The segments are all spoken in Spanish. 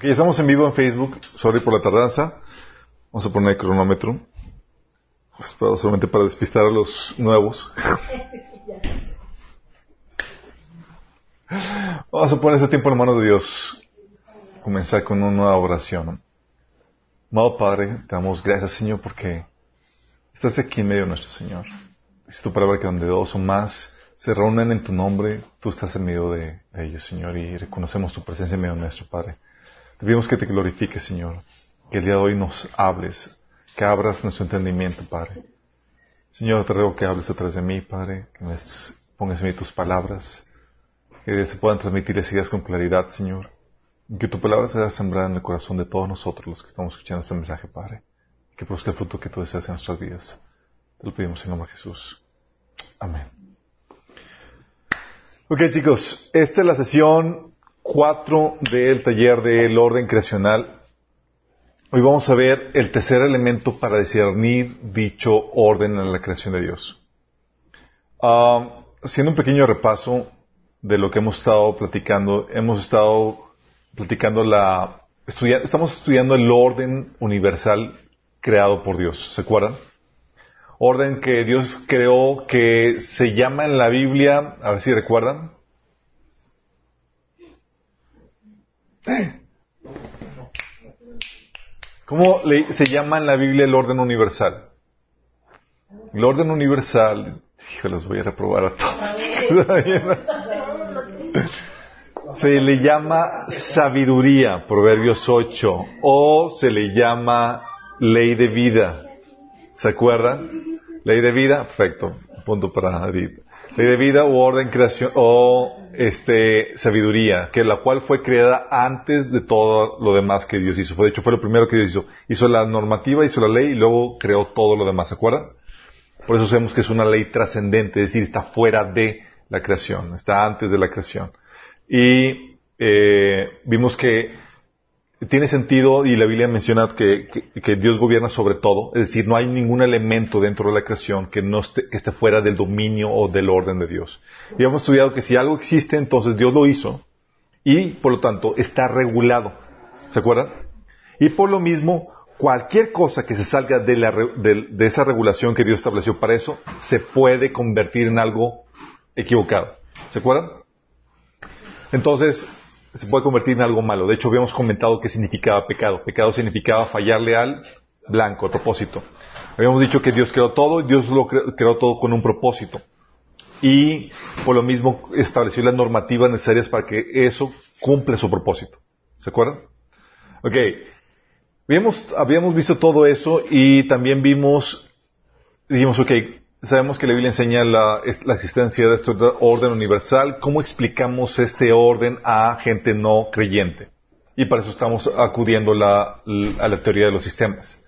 Ok, estamos en vivo en Facebook. Sorry por la tardanza. Vamos a poner el cronómetro. Espero solamente para despistar a los nuevos. Vamos a poner este tiempo en la mano de Dios. Comenzar con una nueva oración. Amado Padre, te damos gracias, Señor, porque estás aquí en medio de nuestro Señor. Es tu palabra que donde dos o más se reúnen en tu nombre, tú estás en medio de, ellos, Señor, y reconocemos tu presencia en medio de nuestro Padre. Te pedimos que te glorifiques, Señor, que el día de hoy nos hables, que abras nuestro entendimiento, Padre. Señor, te ruego que hables a de mí, Padre, que me pongas en mí tus palabras, que se puedan transmitir las ideas con claridad, Señor, que tu palabra sea sembrada en el corazón de todos nosotros los que estamos escuchando este mensaje, Padre, que produzca el fruto que tú deseas en nuestras vidas. Te lo pedimos en nombre de Jesús. Amén. Ok, chicos, esta es la sesión 4 del taller del orden creacional. Hoy vamos a ver el tercer elemento para discernir dicho orden en la creación de Dios. Ah, haciendo un pequeño repaso de lo que hemos estado platicando, hemos estado platicando la, estamos estudiando el orden universal creado por Dios, ¿se acuerdan? Orden que Dios creó que se llama en la Biblia, a ver si recuerdan. ¿Cómo se llama en la Biblia el orden universal? El orden universal, hijo, los voy a reprobar a todos. se le llama sabiduría, Proverbios 8, o se le llama ley de vida. ¿Se acuerdan? Ley de vida, perfecto. Punto para David. Ley de vida o orden creación o este sabiduría, que la cual fue creada antes de todo lo demás que Dios hizo. De hecho, fue lo primero que Dios hizo. Hizo la normativa, hizo la ley y luego creó todo lo demás. ¿Se acuerdan? Por eso sabemos que es una ley trascendente, es decir, está fuera de la creación, está antes de la creación. Y eh, vimos que tiene sentido y la Biblia menciona que, Dios gobierna sobre todo, es decir, no hay ningún elemento dentro de la creación que, no esté, que esté fuera del dominio o del orden de Dios. Y hemos estudiado que si algo existe, entonces Dios lo hizo y por lo tanto está regulado. ¿Se acuerdan? Y por lo mismo, cualquier cosa que se salga de, la, de esa regulación que Dios estableció para eso, se puede convertir en algo equivocado. ¿Se acuerdan? Entonces, se puede convertir en algo malo. De hecho, habíamos comentado qué significaba pecado. Pecado significaba fallarle al blanco, propósito. Habíamos dicho que Dios creó todo, Dios lo creó, todo con un propósito. Y por lo mismo estableció las normativas necesarias para que eso cumpla su propósito. ¿Se acuerdan? Ok. Habíamos, habíamos visto todo eso y también vimos, dijimos, ok, Sabemos que la Biblia enseña la, existencia de este orden universal. ¿Cómo explicamos este orden a gente no creyente? Y para eso estamos acudiendo a la teoría de los sistemas.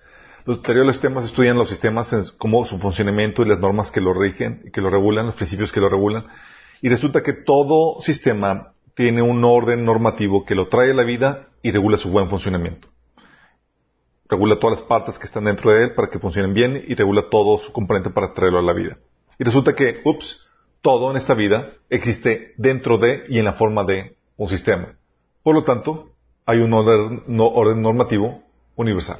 Los teoría de los sistemas estudian los sistemas, como su funcionamiento y las normas que lo rigen, que lo regulan, los principios que lo regulan. Y resulta que todo sistema tiene un orden normativo que lo trae a la vida y regula su buen funcionamiento regula todas las partes que están dentro de él para que funcionen bien y regula todo su componente para traerlo a la vida. Y resulta que, ups, todo en esta vida existe dentro de y en la forma de un sistema. Por lo tanto, hay un orden, normativo universal.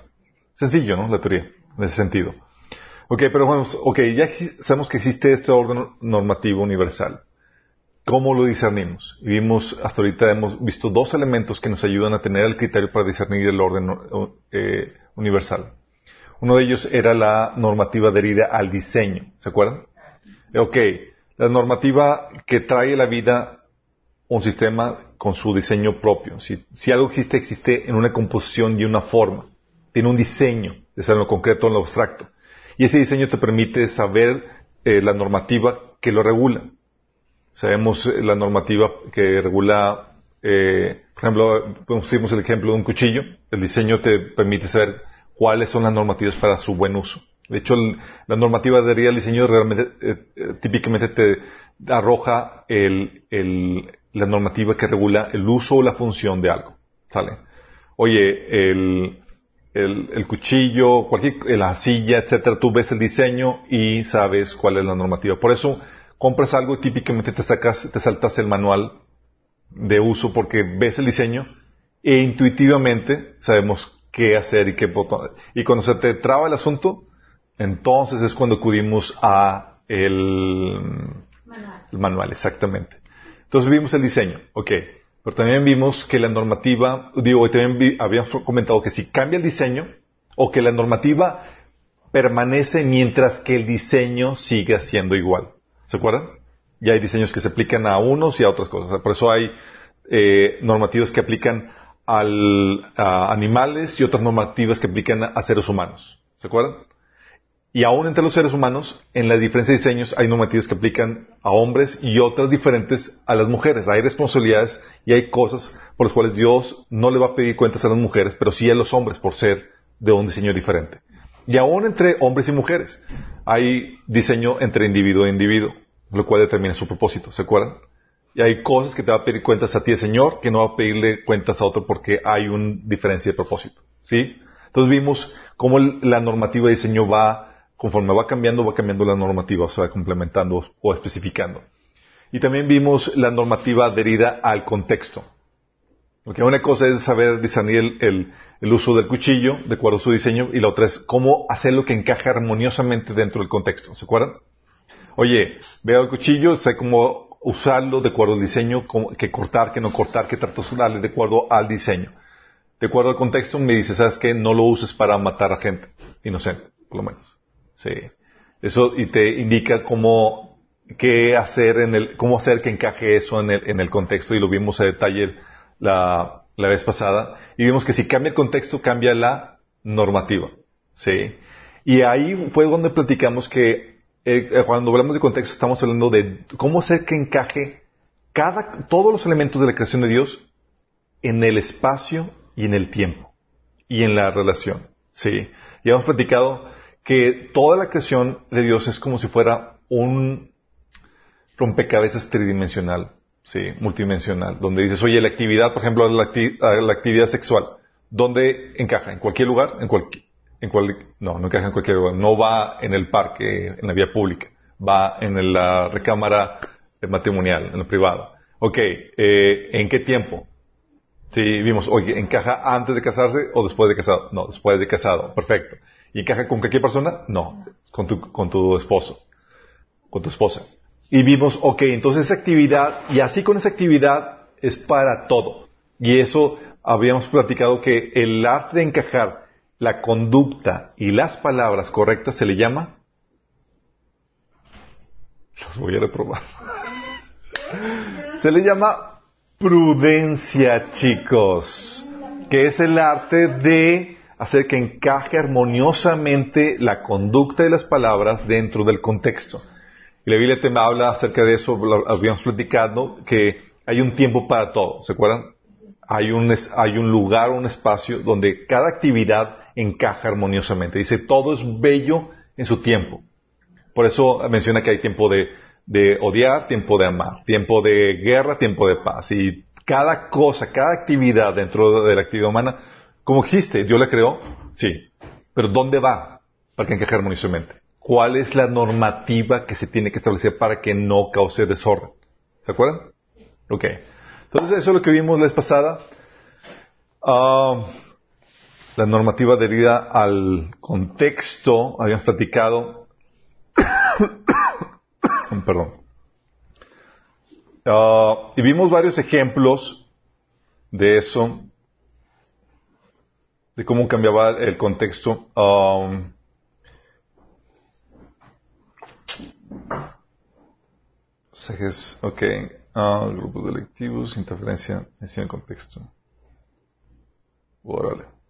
Sencillo, ¿no? La teoría, en ese sentido. Ok, pero vamos, ok, ya sabemos que existe este orden normativo universal. ¿Cómo lo discernimos? Vimos, hasta ahorita hemos visto dos elementos que nos ayudan a tener el criterio para discernir el orden eh, universal. Uno de ellos era la normativa adherida al diseño. ¿Se acuerdan? Ok, la normativa que trae a la vida un sistema con su diseño propio. Si, algo existe, existe en una composición y una forma. Tiene un diseño, ser en lo concreto o en lo abstracto. Y ese diseño te permite saber eh, la normativa que lo regula. Sabemos eh, la normativa que regula, eh, por ejemplo, pusimos el ejemplo de un cuchillo. El diseño te permite saber cuáles son las normativas para su buen uso. De hecho, la normativa de el diseño realmente, eh, típicamente te arroja la normativa que regula el uso o la función de algo. ¿Sale? Oye, el, el, cuchillo, cualquier, la silla, etcétera, tú ves el diseño y sabes cuál es la normativa. Por eso, compras algo y típicamente te sacas, te saltas el manual de uso porque ves el diseño e intuitivamente sabemos qué hacer y qué y cuando se te traba el asunto, entonces es cuando acudimos a el manual. el manual, exactamente. Entonces vimos el diseño, ok. Pero también vimos que la normativa, digo, también habíamos comentado que si cambia el diseño, o que la normativa permanece mientras que el diseño siga siendo igual. ¿Se acuerdan? Y hay diseños que se aplican a unos y a otras cosas. Por eso hay eh, normativas que aplican a animales y otras normativas que aplican a seres humanos. ¿Se acuerdan? Y aún entre los seres humanos, en la diferencia de diseños, hay normativas que aplican a hombres y otras diferentes a las mujeres. Hay responsabilidades y hay cosas por las cuales Dios no le va a pedir cuentas a las mujeres, pero sí a los hombres por ser de un diseño diferente. Y aún entre hombres y mujeres hay diseño entre individuo e individuo, lo cual determina su propósito, ¿se acuerdan? Y hay cosas que te va a pedir cuentas a ti el Señor que no va a pedirle cuentas a otro porque hay una diferencia de propósito. ¿Sí? Entonces vimos cómo la normativa de diseño va, conforme va cambiando, va cambiando la normativa, o sea, complementando o especificando. Y también vimos la normativa adherida al contexto. Porque una cosa es saber discernir el, uso del cuchillo de acuerdo a su diseño y la otra es cómo hacerlo que encaje armoniosamente dentro del contexto. ¿Se acuerdan? Oye, veo el cuchillo, sé cómo usarlo de acuerdo al diseño, que cortar, que no cortar, que trato de darle de acuerdo al diseño. De acuerdo al contexto, me dice, ¿sabes qué? No lo uses para matar a gente inocente, por lo menos. Sí. Eso, y te indica cómo, qué hacer en el, cómo hacer que encaje eso en el, en el contexto, y lo vimos a detalle la, la vez pasada, y vimos que si cambia el contexto, cambia la normativa. Sí. Y ahí fue donde platicamos que eh, eh, cuando hablamos de contexto estamos hablando de cómo hacer que encaje cada, todos los elementos de la creación de Dios en el espacio y en el tiempo y en la relación. Sí. Y hemos platicado que toda la creación de Dios es como si fuera un rompecabezas tridimensional, sí, multidimensional, donde dices, oye, la actividad, por ejemplo, la, actividad sexual, ¿dónde encaja? ¿En cualquier lugar? En no, no encaja en cualquier lugar. No va en el parque, en la vía pública. Va en la recámara matrimonial, en lo privado. Ok, eh, ¿en qué tiempo? Sí, vimos, oye, ¿encaja antes de casarse o después de casado? No, después de casado. Perfecto. ¿Y encaja con cualquier persona? No, con tu, con tu esposo, con tu esposa. Y vimos, ok, entonces esa actividad, y así con esa actividad es para todo. Y eso habíamos platicado que el arte de encajar la conducta y las palabras correctas se le llama? Los voy a reprobar. Se le llama prudencia, chicos, que es el arte de hacer que encaje armoniosamente la conducta y las palabras dentro del contexto. Y la Biblia te habla acerca de eso, lo habíamos platicado, que hay un tiempo para todo, ¿se acuerdan? Hay un, hay un lugar, un espacio donde cada actividad encaja armoniosamente. Dice, todo es bello en su tiempo. Por eso menciona que hay tiempo de, de odiar, tiempo de amar, tiempo de guerra, tiempo de paz. Y cada cosa, cada actividad dentro de la actividad humana, como existe, Dios la creó, sí. Pero ¿dónde va para que encaje armoniosamente? ¿Cuál es la normativa que se tiene que establecer para que no cause desorden? ¿Se acuerdan? Ok. Entonces eso es lo que vimos la vez pasada. Ah, la normativa adherida al contexto, habíamos platicado, perdón, ah, y vimos varios ejemplos de eso, de cómo cambiaba el contexto. Um, ok, uh, grupos delictivos, interferencia en el contexto. Órale.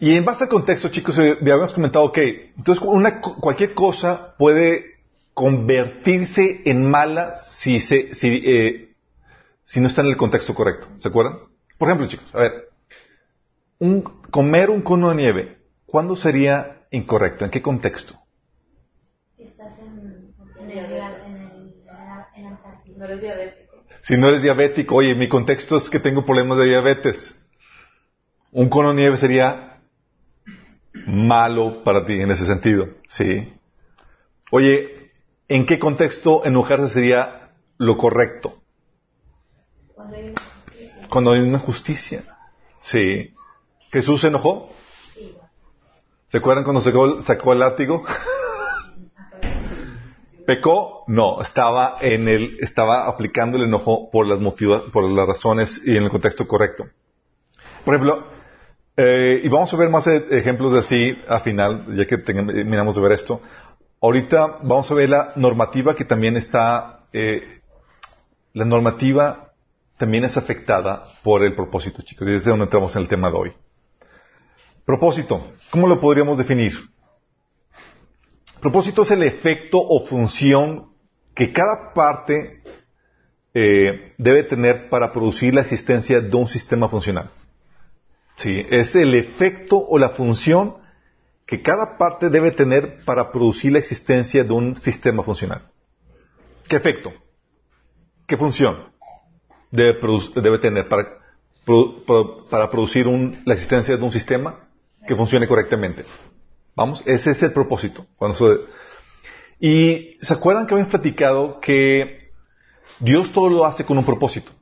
Y en base al contexto, chicos, eh, habíamos comentado, ok, entonces una, cualquier cosa puede convertirse en mala si, se, si, eh, si no está en el contexto correcto. ¿Se acuerdan? Por ejemplo, chicos, a ver, un, comer un cono de nieve, ¿cuándo sería incorrecto? ¿En qué contexto? Si estás en, No eres diabético. Si no eres diabético, oye, mi contexto es que tengo problemas de diabetes. Un cono de nieve sería malo para ti en ese sentido. Sí. Oye, ¿en qué contexto enojarse sería lo correcto? Cuando hay una justicia. Sí. ¿Jesús se enojó? ¿Se acuerdan cuando sacó, sacó el látigo? ¿Pecó? No, estaba en el, estaba aplicando el enojo por las motivas, por las razones y en el contexto correcto. Por ejemplo, eh, y vamos a ver más e- ejemplos de así al final, ya que terminamos de ver esto. Ahorita vamos a ver la normativa que también está, eh, la normativa también es afectada por el propósito, chicos, y es donde entramos en el tema de hoy. Propósito, ¿cómo lo podríamos definir? Propósito es el efecto o función que cada parte eh, debe tener para producir la existencia de un sistema funcional. Sí, es el efecto o la función que cada parte debe tener para producir la existencia de un sistema funcional. ¿Qué efecto? ¿Qué función debe, tener para, producir la existencia de un sistema? que funcione correctamente. Vamos, ese es el propósito. Y se acuerdan que habían platicado que Dios todo lo hace con un propósito.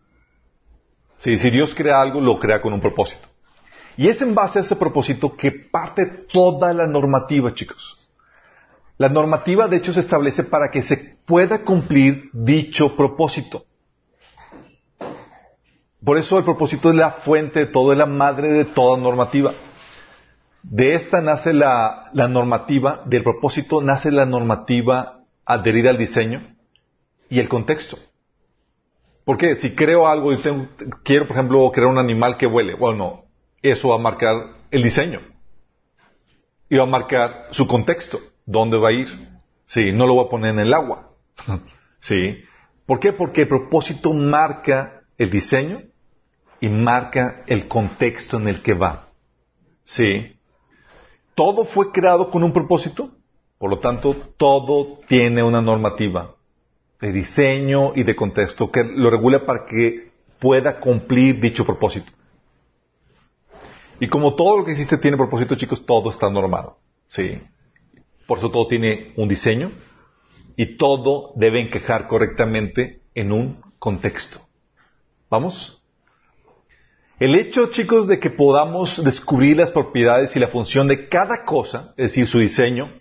si Dios crea algo, lo crea con un propósito. Y es en base a ese propósito que parte toda la normativa, chicos. La normativa, de hecho, se establece para que se pueda cumplir dicho propósito. Por eso el propósito es la fuente de todo, es la madre de toda normativa. De esta nace la, normativa, del propósito nace la normativa adherida al diseño y el contexto. Porque si creo algo y quiero, por ejemplo, crear un animal que huele, bueno, eso va a marcar el diseño. Y va a marcar su contexto, dónde va a ir. Sí, no lo voy a poner en el agua. sí. ¿Por qué? Porque el propósito marca el diseño y marca el contexto en el que va. Sí todo fue creado con un propósito, por lo tanto, todo tiene una normativa de diseño y de contexto que lo regula para que pueda cumplir dicho propósito. Y como todo lo que existe tiene propósito, chicos, todo está normado. Sí. Por eso todo tiene un diseño y todo debe encajar correctamente en un contexto. ¿Vamos? El hecho, chicos, de que podamos descubrir las propiedades y la función de cada cosa, es decir, su diseño,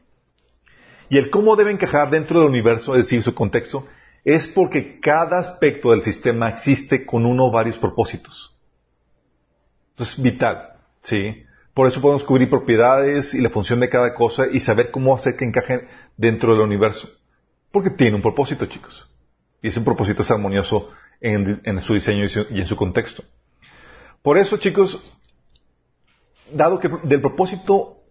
y el cómo debe encajar dentro del universo, es decir, su contexto, es porque cada aspecto del sistema existe con uno o varios propósitos. Eso es vital, ¿sí? Por eso podemos descubrir propiedades y la función de cada cosa y saber cómo hacer que encaje dentro del universo. Porque tiene un propósito, chicos. Y ese propósito es armonioso en su diseño y en su contexto. Por eso, chicos, dado que del propósito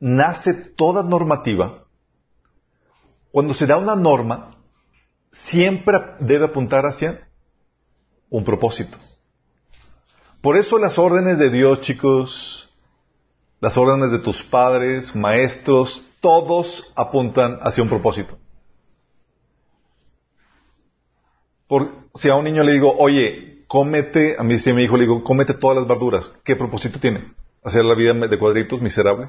nace toda normativa, cuando se da una norma, siempre debe apuntar hacia un propósito. Por eso las órdenes de Dios, chicos, las órdenes de tus padres, maestros, todos apuntan hacia un propósito. Por, si a un niño le digo, oye, cómete, a mí sí mi hijo le digo, cómete todas las verduras. ¿Qué propósito tiene? ¿Hacer la vida de cuadritos, miserable?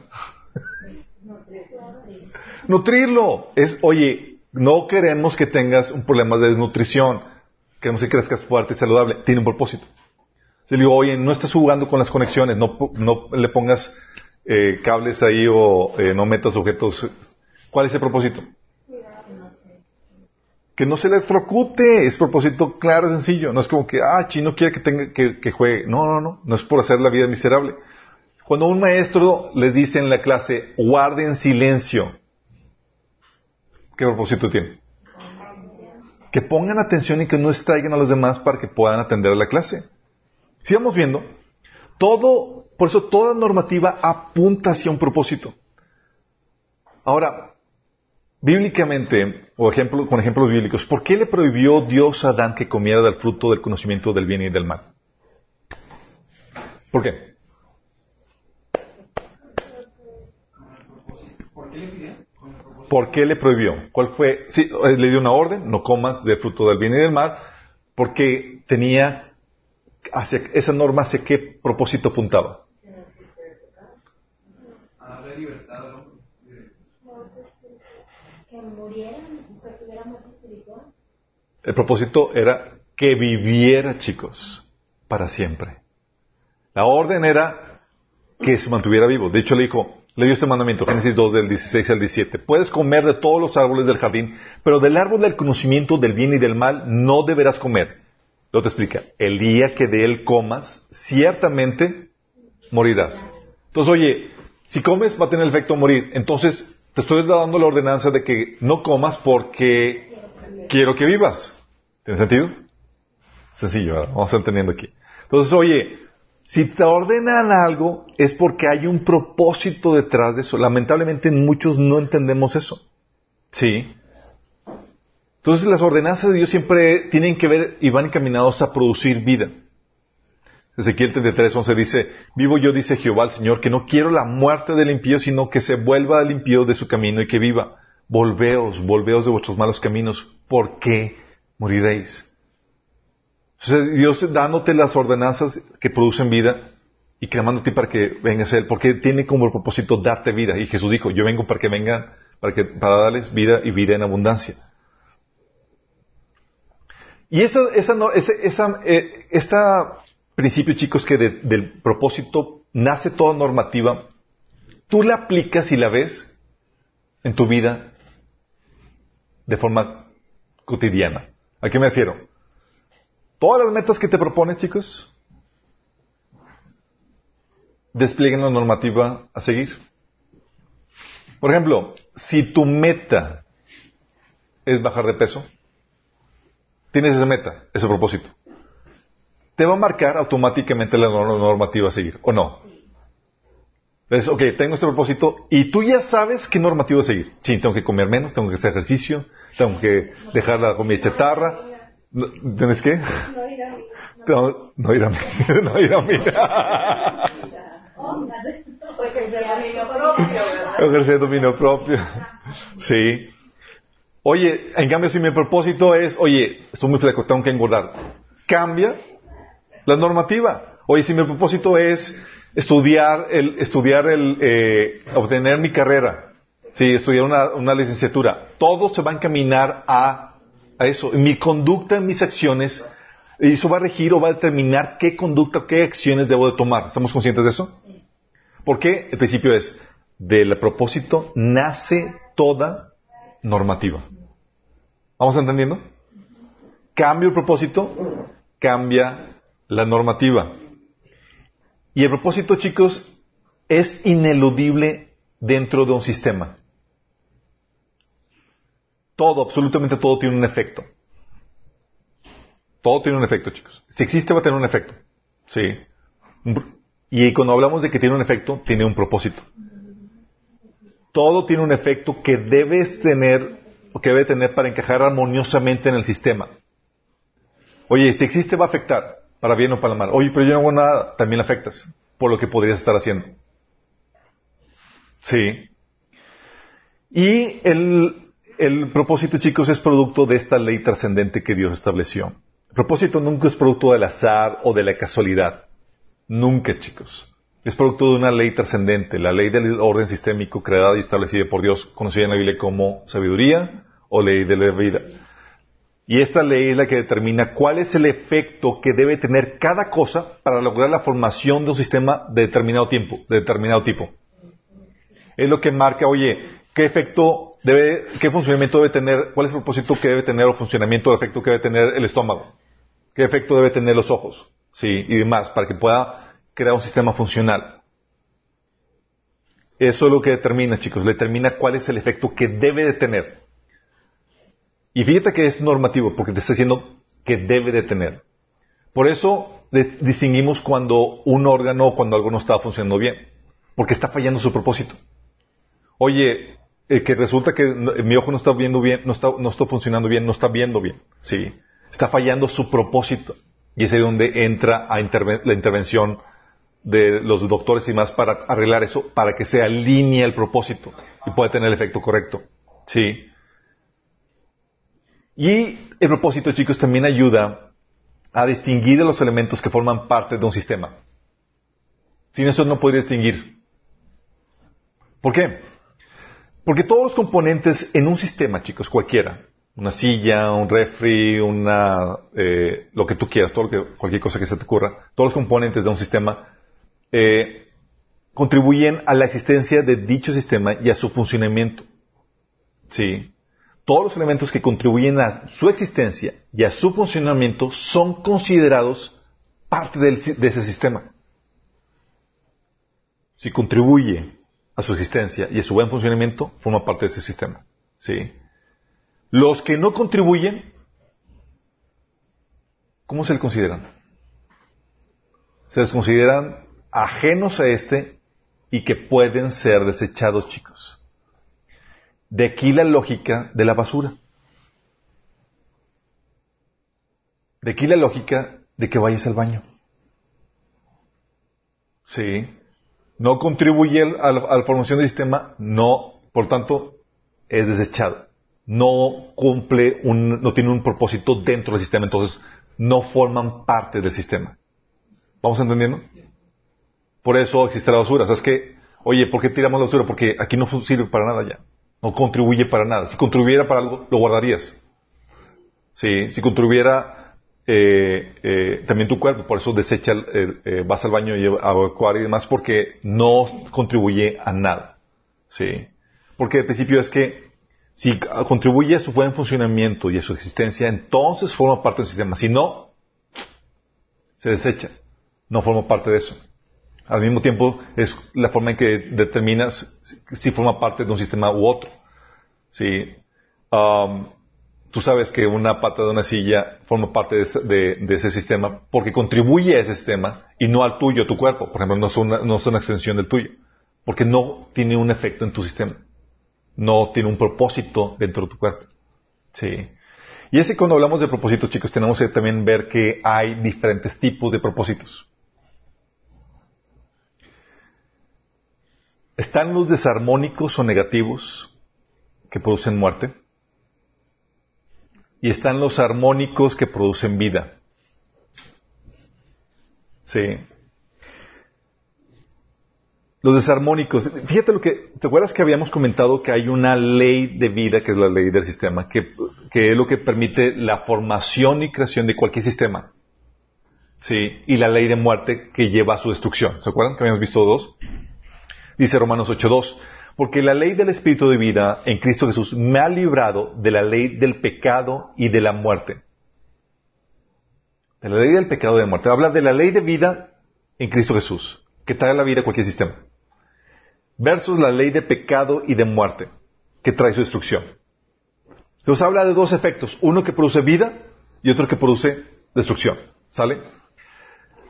Nutrirlo. Es, oye, no queremos que tengas un problema de desnutrición. Queremos que crezcas fuerte y saludable. Tiene un propósito. Si le digo, oye, no estás jugando con las conexiones, no, no le pongas eh, cables ahí o eh, no metas objetos. ¿Cuál es el propósito? que no se le electrocute, es propósito claro, sencillo. No es como que, ah, chino quiere que tenga, que, juegue. No, no, no, no es por hacer la vida miserable. Cuando un maestro les dice en la clase, guarden silencio, ¿qué propósito tiene? Que pongan atención y que no distraigan a los demás para que puedan atender a la clase. Sigamos viendo, todo, por eso toda normativa apunta hacia un propósito. Ahora, Bíblicamente, o ejemplo, con ejemplos bíblicos, ¿por qué le prohibió Dios a Adán que comiera del fruto del conocimiento del bien y del mal? ¿Por qué? ¿Por qué le prohibió? ¿Cuál fue? Sí, eh, le dio una orden, no comas del fruto del bien y del mal, porque tenía hacia esa norma hacia qué propósito apuntaba. El propósito era que viviera, chicos. para siempre. La orden era que se mantuviera vivo. De hecho, le dijo, le dio este mandamiento, Génesis 2 del 16 al 17. Puedes comer de todos los árboles del jardín, pero del árbol del conocimiento del bien y del mal no deberás comer. Luego te explica, el día que de él comas, ciertamente morirás. Entonces, oye, si comes va a tener el efecto morir. Entonces, te estoy dando la ordenanza de que no comas porque quiero que vivas. ¿Tiene sentido? Sencillo, ¿verdad? vamos entendiendo aquí. Entonces, oye, si te ordenan algo es porque hay un propósito detrás de eso. Lamentablemente muchos no entendemos eso. ¿Sí? Entonces las ordenanzas de Dios siempre tienen que ver y van encaminados a producir vida. Ezequiel 33, 11 dice, vivo yo, dice Jehová el Señor, que no quiero la muerte del impío, sino que se vuelva el impío de su camino y que viva. Volveos, volveos de vuestros malos caminos, porque moriréis. Entonces, Dios dándote las ordenanzas que producen vida y clamándote para que vengas a Él, porque tiene como propósito darte vida. Y Jesús dijo, yo vengo para que vengan, para, que, para darles vida y vida en abundancia. Y esa, esa, esa, eh, esta principio, chicos, que del propósito nace toda normativa, tú la aplicas y la ves en tu vida de forma cotidiana. ¿A qué me refiero? Todas las metas que te propones, chicos, desplieguen la normativa a seguir. Por ejemplo, si tu meta es bajar de peso, tienes esa meta, ese propósito. Te va a marcar automáticamente la normativa a seguir, ¿o no? Es, ok, tengo este propósito y tú ya sabes qué normativa a seguir. Sí, tengo que comer menos, tengo que hacer ejercicio, tengo que dejar la comida chatarra, ¿Tienes qué? No ir a No, no ir a No ir a mirar. Ejercer dominio propio, Ejercer dominio propio. Sí. Oye, en cambio, si mi propósito es, oye, estoy muy flaco, tengo que engordar, cambia la normativa. Oye, si mi propósito es estudiar el, estudiar el, eh, obtener mi carrera, sí, estudiar una, una licenciatura, todo se va a encaminar a a eso. Mi conducta, mis acciones, eso va a regir o va a determinar qué conducta, qué acciones debo de tomar. ¿Estamos conscientes de eso? Porque el principio es, del propósito nace toda normativa. ¿Vamos entendiendo? Cambio el propósito, cambia la normativa. Y el propósito, chicos, es ineludible dentro de un sistema. Todo, absolutamente todo tiene un efecto. Todo tiene un efecto, chicos. Si existe va a tener un efecto. Sí. Y cuando hablamos de que tiene un efecto, tiene un propósito. Todo tiene un efecto que debes tener, o que debe tener para encajar armoniosamente en el sistema. Oye, si existe va a afectar, para bien o para mal. Oye, pero yo no hago nada, también afectas, por lo que podrías estar haciendo. Sí. Y el, el propósito, chicos, es producto de esta ley trascendente que Dios estableció. El propósito nunca es producto del azar o de la casualidad. Nunca, chicos. Es producto de una ley trascendente, la ley del orden sistémico creada y establecida por Dios, conocida en la Biblia como sabiduría o ley de la vida. Y esta ley es la que determina cuál es el efecto que debe tener cada cosa para lograr la formación de un sistema de determinado tiempo, de determinado tipo. Es lo que marca, oye, qué efecto debe, qué funcionamiento debe tener, cuál es el propósito que debe tener o funcionamiento o efecto que debe tener el estómago, qué efecto debe tener los ojos, sí, y demás, para que pueda crear un sistema funcional. Eso es lo que determina, chicos, determina cuál es el efecto que debe de tener. Y fíjate que es normativo, porque te está diciendo que debe de tener. Por eso distinguimos cuando un órgano o cuando algo no está funcionando bien, porque está fallando su propósito. Oye, eh, que resulta que mi ojo no está viendo bien, no está, no está funcionando bien, no está viendo bien, sí, está fallando su propósito. Y es ahí donde entra a la intervención de los doctores y más para arreglar eso, para que se alinee el propósito y pueda tener el efecto correcto. Sí. Y el propósito, chicos, también ayuda a distinguir los elementos que forman parte de un sistema. Sin eso no puede distinguir. ¿Por qué? Porque todos los componentes en un sistema, chicos, cualquiera, una silla, un refri, una, eh, lo que tú quieras, todo lo que, cualquier cosa que se te ocurra, todos los componentes de un sistema, eh, contribuyen a la existencia de dicho sistema y a su funcionamiento. ¿Sí? Todos los elementos que contribuyen a su existencia y a su funcionamiento son considerados parte de ese sistema. Si contribuye a su existencia y a su buen funcionamiento, forma parte de ese sistema. ¿Sí? Los que no contribuyen, ¿cómo se les consideran? Se les consideran ajenos a este y que pueden ser desechados, chicos. De aquí la lógica de la basura. De aquí la lógica de que vayas al baño. Sí. No contribuye a la, formación del sistema, no, por tanto, es desechado no cumple un, no tiene un propósito dentro del sistema, entonces no forman parte del sistema. ¿Vamos entendiendo? Por eso existe la basura. ¿Sabes qué? Oye, ¿por qué tiramos la basura? Porque aquí no sirve para nada ya. No contribuye para nada. Si contribuyera para algo, lo guardarías. Sí, si contribuyera eh, eh, también tu cuerpo, por eso desecha, eh, vas al baño y a evacuar y demás, porque no contribuye a nada. Sí. Porque el principio es que si contribuye a su buen funcionamiento y a su existencia, entonces forma parte del sistema. Si no, se desecha. No forma parte de eso. Al mismo tiempo, es la forma en que determinas si forma parte de un sistema u otro. Um, tú sabes que una pata de una silla forma parte de ese, sistema porque contribuye a ese sistema y no al tuyo, tu cuerpo. Por ejemplo, no no es una extensión del tuyo. Porque no tiene un efecto en tu sistema no tiene un propósito dentro de tu cuerpo. Sí. Y es que cuando hablamos de propósitos, chicos, tenemos que también ver que hay diferentes tipos de propósitos. Están los desarmónicos o negativos que producen muerte. Y están los armónicos que producen vida. Sí. Los desarmónicos. Fíjate lo que, ¿te acuerdas que habíamos comentado que hay una ley de vida, que es la ley del sistema, que, es lo que permite la formación y creación de cualquier sistema? Sí, y la ley de muerte que lleva a su destrucción. ¿Se acuerdan que habíamos visto dos? Dice Romanos 8.2, porque la ley del Espíritu de vida en Cristo Jesús me ha librado de la ley del pecado y de la muerte. De la ley del pecado y de la muerte. Habla de la ley de vida en Cristo Jesús, que trae la vida a cualquier sistema versus la ley de pecado y de muerte, que trae su destrucción. Entonces habla de dos efectos, uno que produce vida y otro que produce destrucción. ¿Sale?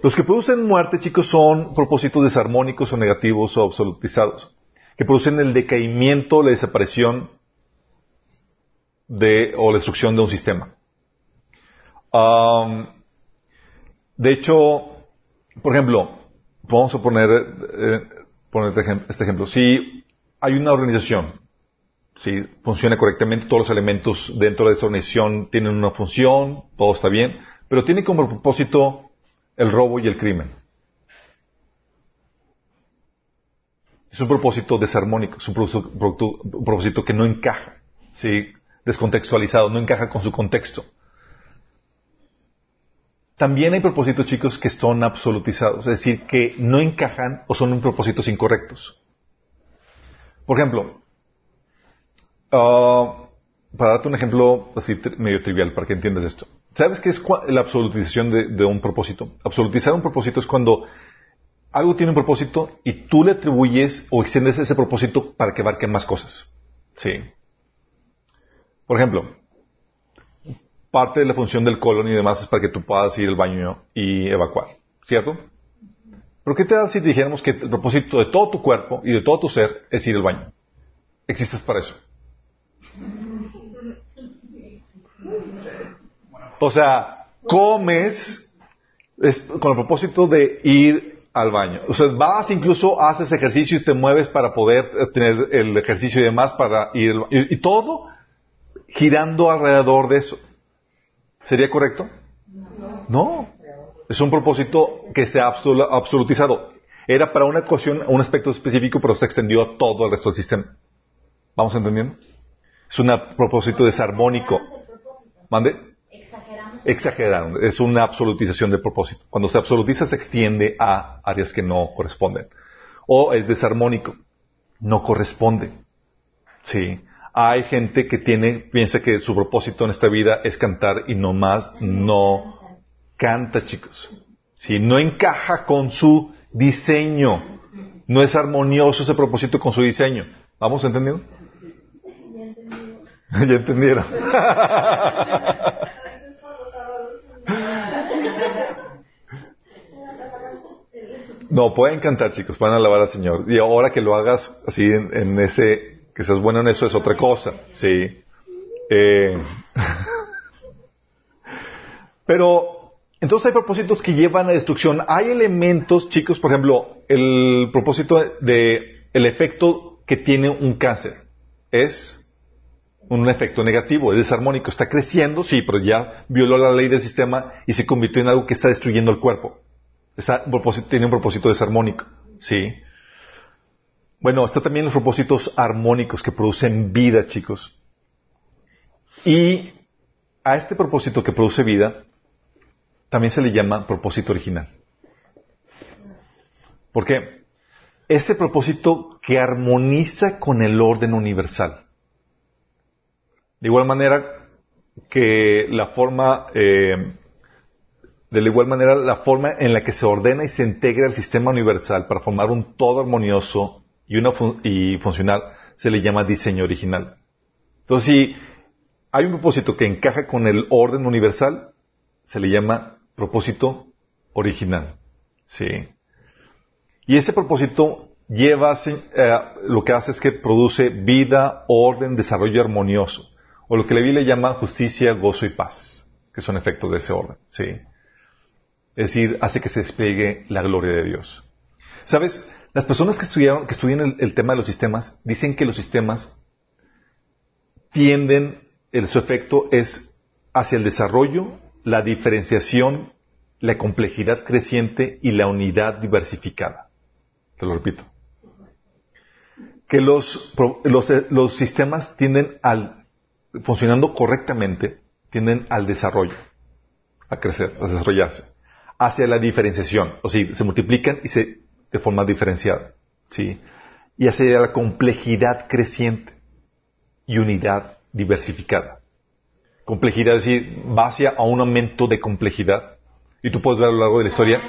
Los que producen muerte, chicos, son propósitos desarmónicos o negativos o absolutizados, que producen el decaimiento, la desaparición de, o la destrucción de un sistema. de hecho, por ejemplo, vamos a poner eh, poner este ejemplo. Si hay una organización, si funciona correctamente, todos los elementos dentro de esa organización tienen una función, todo está bien, pero tiene como propósito el robo y el crimen. Es un propósito desarmónico, es un propósito, que no encaja, ¿sí? descontextualizado, no encaja con su contexto. También hay propósitos, chicos, que son absolutizados, es decir, que no encajan o son propósitos incorrectos. Por ejemplo, ah, para darte un ejemplo así medio trivial para que entiendas esto. ¿Sabes qué es la absolutización de, un propósito? Absolutizar un propósito es cuando algo tiene un propósito y tú le atribuyes o extiendes ese propósito para que abarque más cosas. Sí. Por ejemplo, parte de la función del colon y demás es para que tú puedas ir al baño y evacuar. ¿Cierto? Pero ¿qué te da si te dijéramos que el propósito de todo tu cuerpo y de todo tu ser es ir al baño? Existes para eso. O sea, comes con el propósito de ir al baño. O sea, vas incluso, haces ejercicio y te mueves para poder tener el ejercicio y demás para ir y todo girando alrededor de eso. ¿Sería correcto? No. Es un propósito que se ha absolutizado. Era para una ecuación, un aspecto específico, pero se extendió a todo el resto del sistema. ¿Vamos entendiendo? Es un propósito desarmónico. ¿Mande? Exagerando. Es una absolutización del propósito. Cuando se absolutiza se extiende a áreas que no corresponden. O es desarmónico. No corresponde. Sí. Hay gente que tiene, piensa que su propósito en esta vida es cantar y no más no canta, chicos. Si no encaja con su diseño, no es armonioso ese propósito con su diseño. ¿Vamos entendiendo? ya entendieron. no, pueden cantar, chicos, pueden alabar al Señor. Y ahora que lo hagas así en, ese, que seas bueno en eso es otra cosa, sí. Eh, pero, entonces hay propósitos que llevan a destrucción. Hay elementos, chicos, por ejemplo, el propósito de, el efecto que tiene un cáncer es un efecto negativo, es desarmónico, está creciendo, sí, pero ya violó la ley del sistema y se convirtió en algo que está destruyendo el cuerpo. Tiene un propósito desarmónico, sí. Bueno, está también los propósitos armónicos que producen vida, chicos. Y a este propósito que produce vida también se le llama propósito original. ¿Por qué? Ese propósito que armoniza con el orden universal. De igual manera que la forma, eh, de la igual manera la forma en la que se ordena y se integra el sistema universal para formar un todo armonioso y, una funcional se le llama diseño original. Entonces, si hay un propósito que encaja con el orden universal, se le llama propósito original. Sí. Y ese propósito lleva, eh, lo que hace es que produce vida, orden, desarrollo armonioso o lo que la Biblia llama justicia, gozo y paz, que son efectos de ese orden, ¿sí? Es decir, hace que se despliegue la gloria de Dios. ¿Sabes? Las personas que estudian el, tema de los sistemas, dicen que los sistemas tienden, su efecto es hacia el desarrollo, la diferenciación, la complejidad creciente y la unidad diversificada. Te lo repito. Que los, los, los sistemas tienden al funcionando correctamente, tienden al desarrollo, a crecer, a desarrollarse, hacia la diferenciación, o sea, se multiplican y se de forma diferenciada, ¿sí? Y hacia la complejidad creciente y unidad diversificada. Complejidad, es decir, va hacia a un aumento de complejidad. Y tú puedes ver a lo largo de la historia.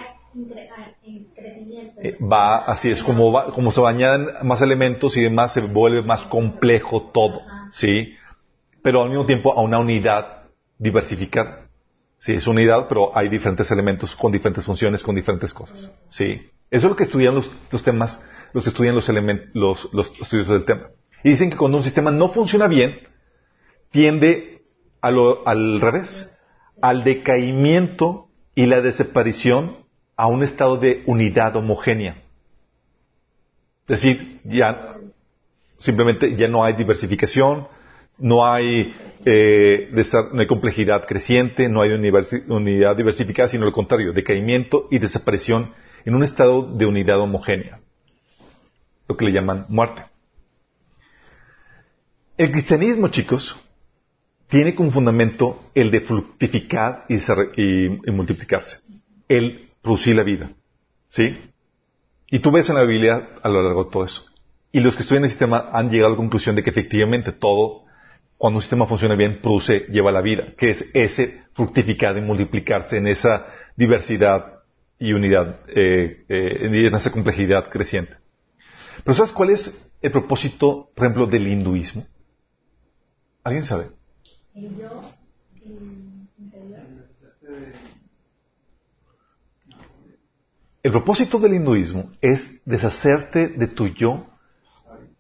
Eh, va así, es como, va, como se añaden más elementos y demás, se vuelve más complejo todo, ¿sí? pero al mismo tiempo a una unidad diversificada. Sí, es unidad, pero hay diferentes elementos con diferentes funciones, con diferentes cosas. Sí. Eso es lo que estudian los, temas, los estudian los, los, los estudios del tema. Y dicen que cuando un sistema no funciona bien, tiende al revés, al decaimiento y la desaparición a un estado de unidad homogénea. Es decir, ya simplemente ya no hay diversificación, no hay, eh, no hay complejidad creciente, no hay unidad diversificada, sino lo contrario, decaimiento y desaparición en un estado de unidad homogénea, lo que le llaman muerte. El cristianismo, chicos, tiene como fundamento el de fructificar y, multiplicarse, el producir la vida. ¿Sí? Y tú ves en la Biblia a lo largo de todo eso. Y los que estudian el sistema han llegado a la conclusión de que efectivamente todo cuando un sistema funciona bien, produce, lleva la vida, que es ese fructificar y multiplicarse en esa diversidad y unidad, eh, eh, en esa complejidad creciente. Pero ¿sabes cuál es el propósito, por ejemplo, del hinduismo? ¿Alguien sabe? El yo, El propósito del hinduismo es deshacerte de tu yo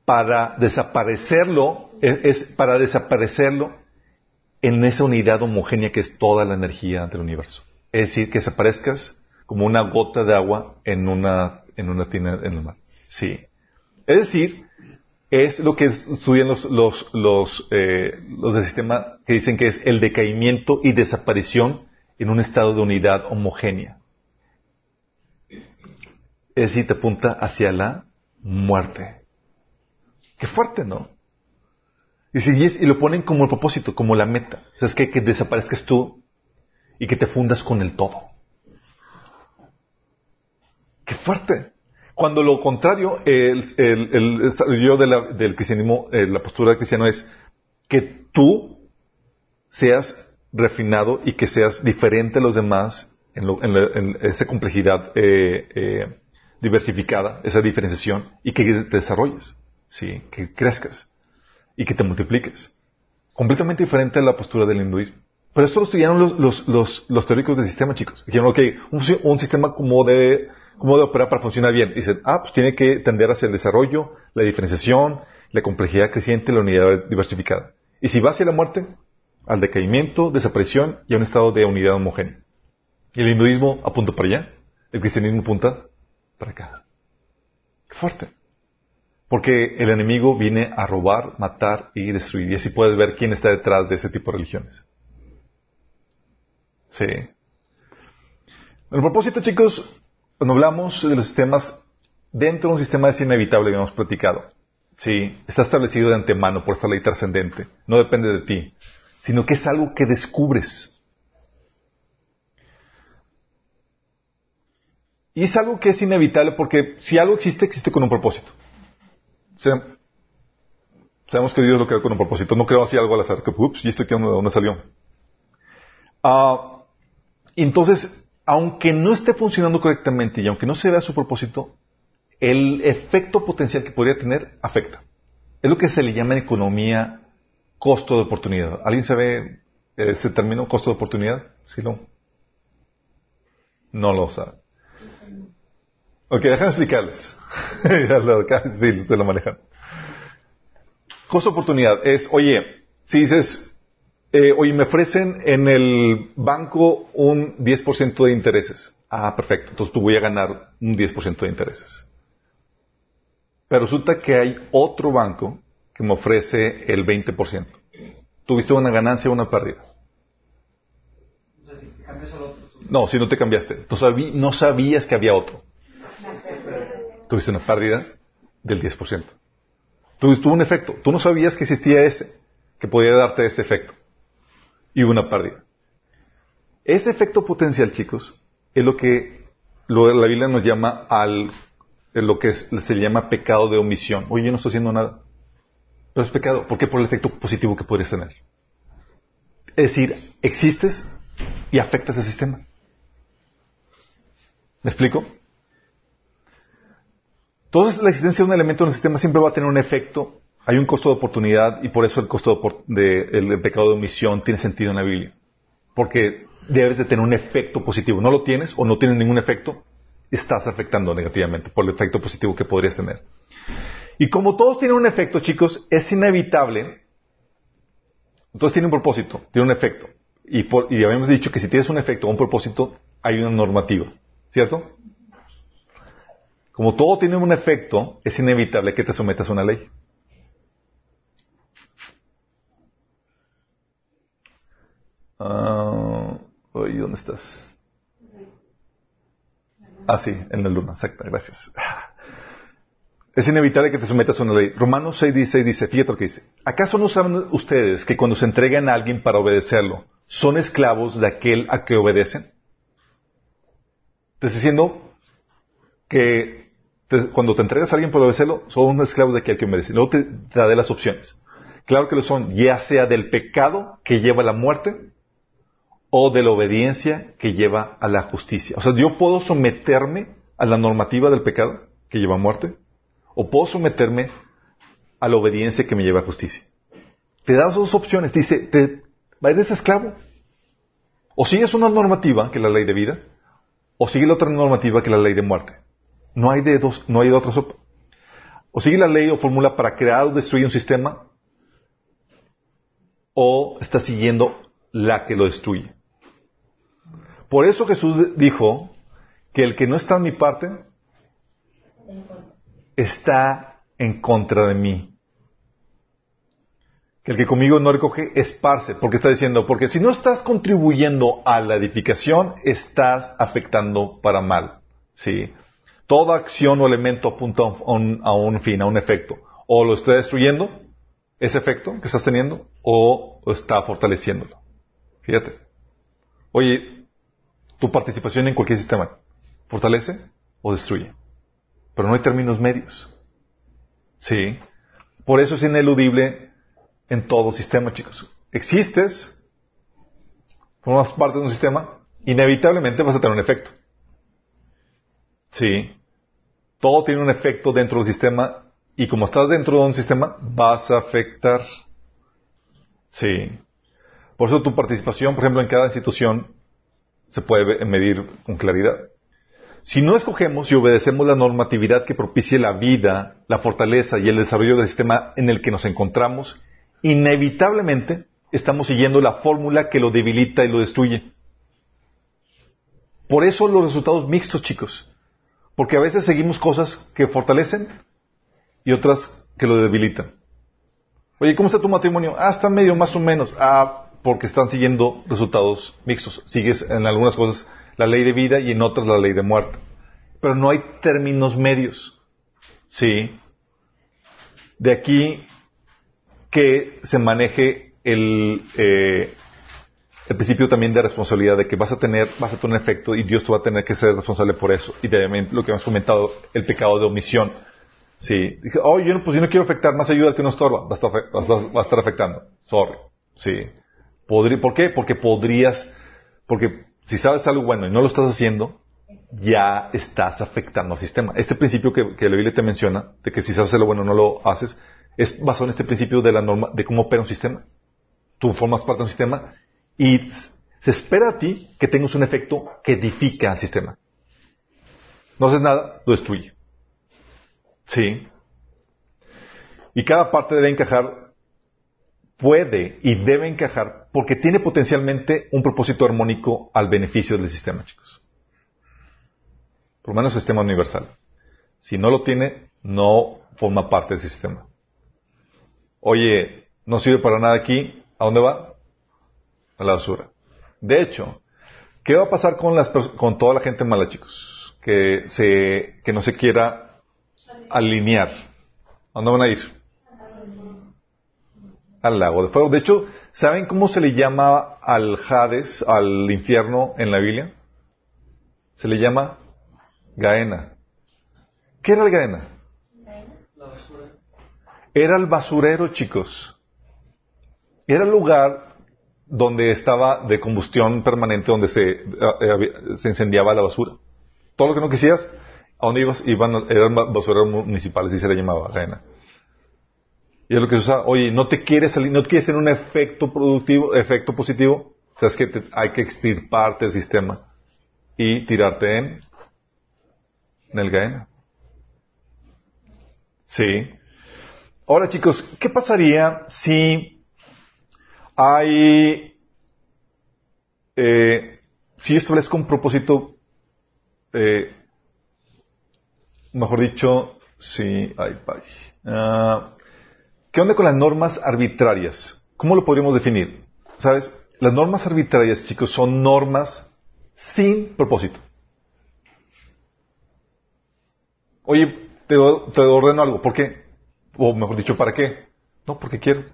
para desaparecerlo es, para desaparecerlo en esa unidad homogénea que es toda la energía del universo. Es decir, que desaparezcas como una gota de agua en una, en una tina en el mar. Sí. Es decir, es lo que estudian los, los, los, eh, los del sistema que dicen que es el decaimiento y desaparición en un estado de unidad homogénea. Es decir, te apunta hacia la muerte. Qué fuerte, ¿no? Y, es- y lo ponen como el propósito, como la meta. O sea, es que, que desaparezcas tú y que te fundas con el todo. ¡Qué fuerte! Cuando lo contrario, el, el, yo de la- del cristianismo, eh, la postura del cristiano es que tú seas refinado y que seas diferente a los demás en, lo- en en esa complejidad eh, eh, diversificada, esa diferenciación, y que te desarrolles, ¿sí? que crezcas y que te multipliques. Completamente diferente a la postura del hinduismo. Pero esto lo estudiaron los, los, los, teóricos del sistema, chicos. Dijeron, ok, un, un sistema como de, como de operar para funcionar bien. Dicen, ah, pues tiene que tender hacia el desarrollo, la diferenciación, la complejidad creciente, la unidad diversificada. Y si va hacia la muerte, al decaimiento, desaparición y a un estado de unidad homogénea. Y el hinduismo apunta para allá, el cristianismo apunta para acá. Qué fuerte. Porque el enemigo viene a robar, matar y destruir. Y así puedes ver quién está detrás de ese tipo de religiones. Sí. El propósito, chicos, cuando hablamos de los sistemas, dentro de un sistema es inevitable, habíamos platicado. Sí, está establecido de antemano por esta ley trascendente. No depende de ti, sino que es algo que descubres. Y es algo que es inevitable porque si algo existe, existe con un propósito. Sea, sabemos que Dios lo creó con un propósito. No creo así algo al azar, que ups, ¿y esto qué, de dónde salió? Ah, entonces, aunque no esté funcionando correctamente y aunque no se vea su propósito, el efecto potencial que podría tener afecta. Es lo que se le llama economía costo de oportunidad. ¿Alguien sabe ese término, costo de oportunidad? ¿Sí lo? No lo sabe. Ok, déjame explicarles. Ya lo- acá sí, se lo manejan. Costo oportunidad es, oye, si dices, eh, oye, me ofrecen en el banco un 10% de intereses. Ah, perfecto. Entonces tú voy a ganar un 10% de intereses. Pero resulta que hay otro banco que me ofrece el 20%. ¿Tuviste una ganancia o una pérdida? No, si no te cambiaste. No, sabí- no sabías que había otro. Tuviste una pérdida del 10%. Tuvo, tuvo un efecto. Tú no sabías que existía ese, que podía darte ese efecto. Y hubo una pérdida. Ese efecto potencial, chicos, es lo que la Biblia nos llama al, es lo que se llama pecado de omisión. Oye, yo no estoy haciendo nada. Pero es pecado. ¿Por qué? Por el efecto positivo que podrías tener. Es decir, existes y afectas el sistema. ¿Me explico? Entonces, la existencia de un elemento en el sistema siempre va a tener un efecto. Hay un costo de oportunidad y por eso el costo de, opor- de- el pecado de omisión tiene sentido en la Biblia. Porque debes de tener un efecto positivo. No lo tienes o no tienes ningún efecto, estás afectando negativamente por el efecto positivo que podrías tener. Y como todos tienen un efecto, chicos, es inevitable. Entonces tiene un propósito, tiene un efecto. Y, por- y habíamos dicho que si tienes un efecto o un propósito, hay una normativa. ¿Cierto? Como todo tiene un efecto, es inevitable que te sometas a una ley. Ah, oye, ¿dónde estás? Ah, sí, en la luna, exacto, gracias. Es inevitable que te sometas a una ley. Romanos 6, 16 dice, fíjate lo que dice. ¿Acaso no saben ustedes que cuando se entregan a alguien para obedecerlo, son esclavos de aquel a que obedecen? Te diciendo que cuando te entregas a alguien para obedecerlo, son esclavos de aquel que obedece. Luego te, te daré las opciones. Claro que lo son, ya sea del pecado que lleva a la muerte o de la obediencia que lleva a la justicia. O sea, yo puedo someterme a la normativa del pecado que lleva a muerte o puedo someterme a la obediencia que me lleva a justicia. Te da dos opciones. Dice, te, eres esclavo. O sigues una normativa, que es la ley de vida, o sigue la otra normativa, que es la ley de muerte. No hay de dos, no hay de otras op- O sigue la ley o fórmula para crear o destruir un sistema, o está siguiendo la que lo destruye. Por eso Jesús dijo que el que no está en mi parte está en contra de mí. Que el que conmigo no recoge esparce, porque está diciendo, porque si no estás contribuyendo a la edificación, estás afectando para mal. ¿sí? Toda acción o elemento apunta a un, fin, a un efecto. O lo está destruyendo, ese efecto que estás teniendo o, está fortaleciéndolo. Fíjate. Oye, tu participación en cualquier sistema, ¿fortalece o destruye? Pero no hay términos medios. Sí. Por eso es ineludible en todo sistema, chicos. Existes, formas parte de un sistema, inevitablemente vas a tener un efecto. Sí. Todo tiene un efecto dentro del sistema y como estás dentro de un sistema, vas a afectar. Sí. Por eso tu participación, por ejemplo, en cada institución se puede medir con claridad. Si no escogemos y obedecemos la normatividad que propicie la vida, la fortaleza y el desarrollo del sistema en el que nos encontramos, inevitablemente estamos siguiendo la fórmula que lo debilita y lo destruye. Por eso los resultados mixtos, chicos. Porque a veces seguimos cosas que fortalecen y otras que lo debilitan. Oye, ¿cómo está tu matrimonio? Ah, está medio más o menos. Ah, porque están siguiendo resultados mixtos. Sigues en algunas cosas la ley de vida y en otras la ley de muerte. Pero no hay términos medios. ¿Sí? De aquí que se maneje el, eh, el principio también de responsabilidad, de que vas a tener, vas a tener un efecto y Dios te va a tener que ser responsable por eso. Y también lo que hemos comentado, el pecado de omisión. Sí. Dije, oh, yo no, pues yo no quiero afectar más ayuda que no estorba. Va a estar, va a estar afectando. Sorry. Sí. ¿Por qué? Porque podrías, porque si sabes algo bueno y no lo estás haciendo, ya estás afectando al sistema. Este principio que, que la Biblia te menciona, de que si sabes algo bueno no lo haces, es basado en este principio de la norma, de cómo opera un sistema. Tú formas parte de un sistema y se espera a ti que tengas un efecto que edifica al sistema. No haces nada, lo destruye. Sí. Y cada parte debe encajar, puede y debe encajar porque tiene potencialmente un propósito armónico al beneficio del sistema, chicos. Por lo menos el sistema universal. Si no lo tiene, no forma parte del sistema. Oye, no sirve para nada aquí, ¿a dónde va? A la basura. De hecho, ¿qué va a pasar con, las, con toda la gente mala, chicos? Que, se, que no se quiera alinear. ¿A dónde van a ir? Al lago de fuego. De hecho, ¿saben cómo se le llama al Hades, al infierno en la Biblia? Se le llama Gaena. ¿Qué era el Gaena? Era el basurero, chicos. Era el lugar donde estaba de combustión permanente, donde se, eh, eh, incendiaba la basura. Todo lo que no quisieras, ¿a dónde ibas? Iban, eran basureros municipales y se le llamaba arena. Y es lo que se usa, oye, no te quieres salir, no quieres tener un efecto productivo, efecto positivo, sabes que hay que extirparte del sistema y tirarte en, en el Gaena. Sí. Ahora chicos, ¿qué pasaría si hay, eh, si establezco un propósito, eh, mejor dicho, sí, ay, ah, ¿Qué onda con las normas arbitrarias? ¿Cómo lo podríamos definir? ¿Sabes? Las normas arbitrarias, chicos, son normas sin propósito. Oye, te ordeno algo, ¿por qué? O mejor dicho, ¿para qué? No, porque quiero.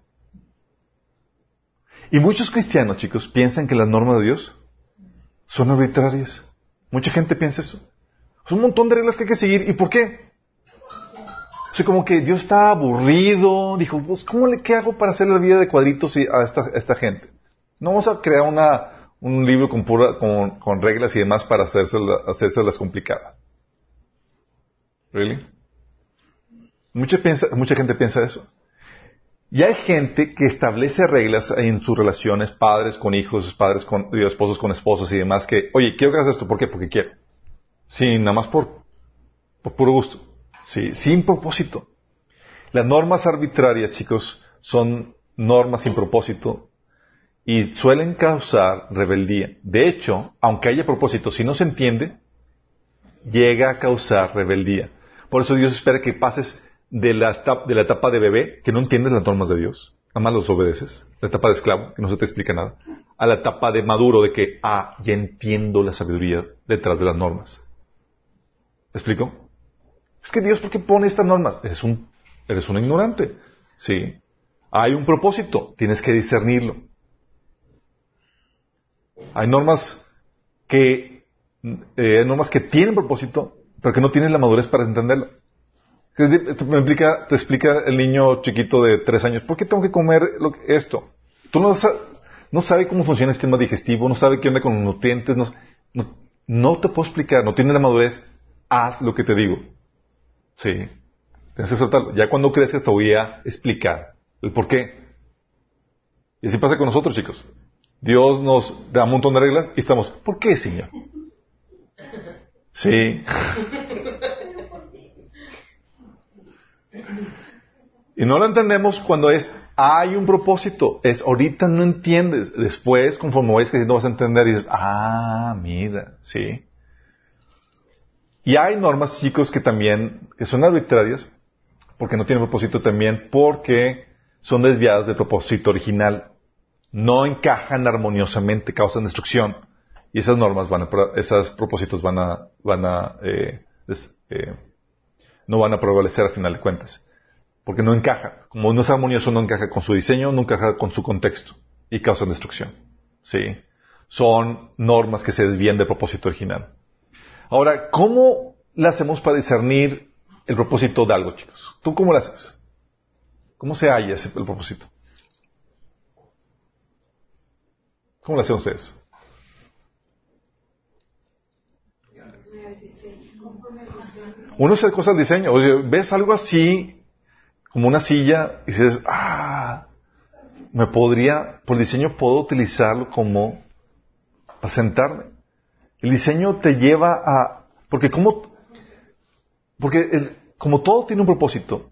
Y muchos cristianos, chicos, piensan que las normas de Dios son arbitrarias. Mucha gente piensa eso. Es un montón de reglas que hay que seguir. ¿Y por qué? O como que Dios está aburrido. Dijo, pues, ¿cómo le, ¿qué hago para hacer la vida de cuadritos a esta, gente? No vamos a crear una, un libro con, pura, con, reglas y demás para hacerse las complicadas. ¿Really? Mucha, piensa, mucha gente piensa eso. Y hay gente que establece reglas en sus relaciones, padres con hijos, padres con esposos con esposas y demás, que, oye, quiero que hagas esto, ¿por qué? Porque quiero. Sí, nada más por, por puro gusto. Sí, sin propósito. Las normas arbitrarias, chicos, son normas sin propósito y suelen causar rebeldía. De hecho, aunque haya propósito, si no se entiende, llega a causar rebeldía. Por eso Dios espera que pases de la, de la etapa de bebé, que no entiendes las normas de Dios, nada más los obedeces, la etapa de esclavo, que no se te explica nada, a la etapa de maduro, de que, ah, ya entiendo la sabiduría detrás de las normas. ¿Me explico? Es que Dios, ¿por qué pone estas normas? Eres un, eres un ignorante. Sí. Hay un propósito, tienes que discernirlo. Hay normas que, eh, normas que tienen propósito, pero que no tienen la madurez para entenderlo. Te explica el niño chiquito de tres años, ¿por qué tengo que comer esto? Tú no, no sabes cómo funciona el sistema digestivo, no sabes qué onda con los nutrientes, no, no, te puedo explicar, no tiene la madurez, haz lo que te digo. Sí, tienes que soltarlo. Ya cuando creces te voy a explicar el por qué. Y así pasa con nosotros, chicos. Dios nos da un montón de reglas y estamos, ¿por qué, Señor? Sí. Y no lo entendemos cuando es, hay un propósito. Es, ahorita no entiendes. Después, conforme ves que no vas a entender, dices, ah, mira, sí. Y hay normas, chicos, que también, que son arbitrarias, porque no tienen propósito también, porque son desviadas del propósito original. No encajan armoniosamente, causan destrucción. Y esas normas van a, esos propósitos van a, van a, eh, eh, no van a prevalecer al final de cuentas. Porque no encaja. Como no es armonioso, no encaja con su diseño, no encaja con su contexto. Y causan destrucción. ¿Sí? Son normas que se desvían del propósito original. Ahora, ¿cómo le hacemos para discernir el propósito de algo, chicos? ¿Tú cómo lo haces? ¿Cómo se halla el propósito? ¿Cómo lo hacen ustedes? Uno se cosa al diseño. Oye, ves algo así, como una silla, y dices, ah, me podría, por diseño puedo utilizarlo como para sentarme. El diseño te lleva a, porque como, porque como todo tiene un propósito,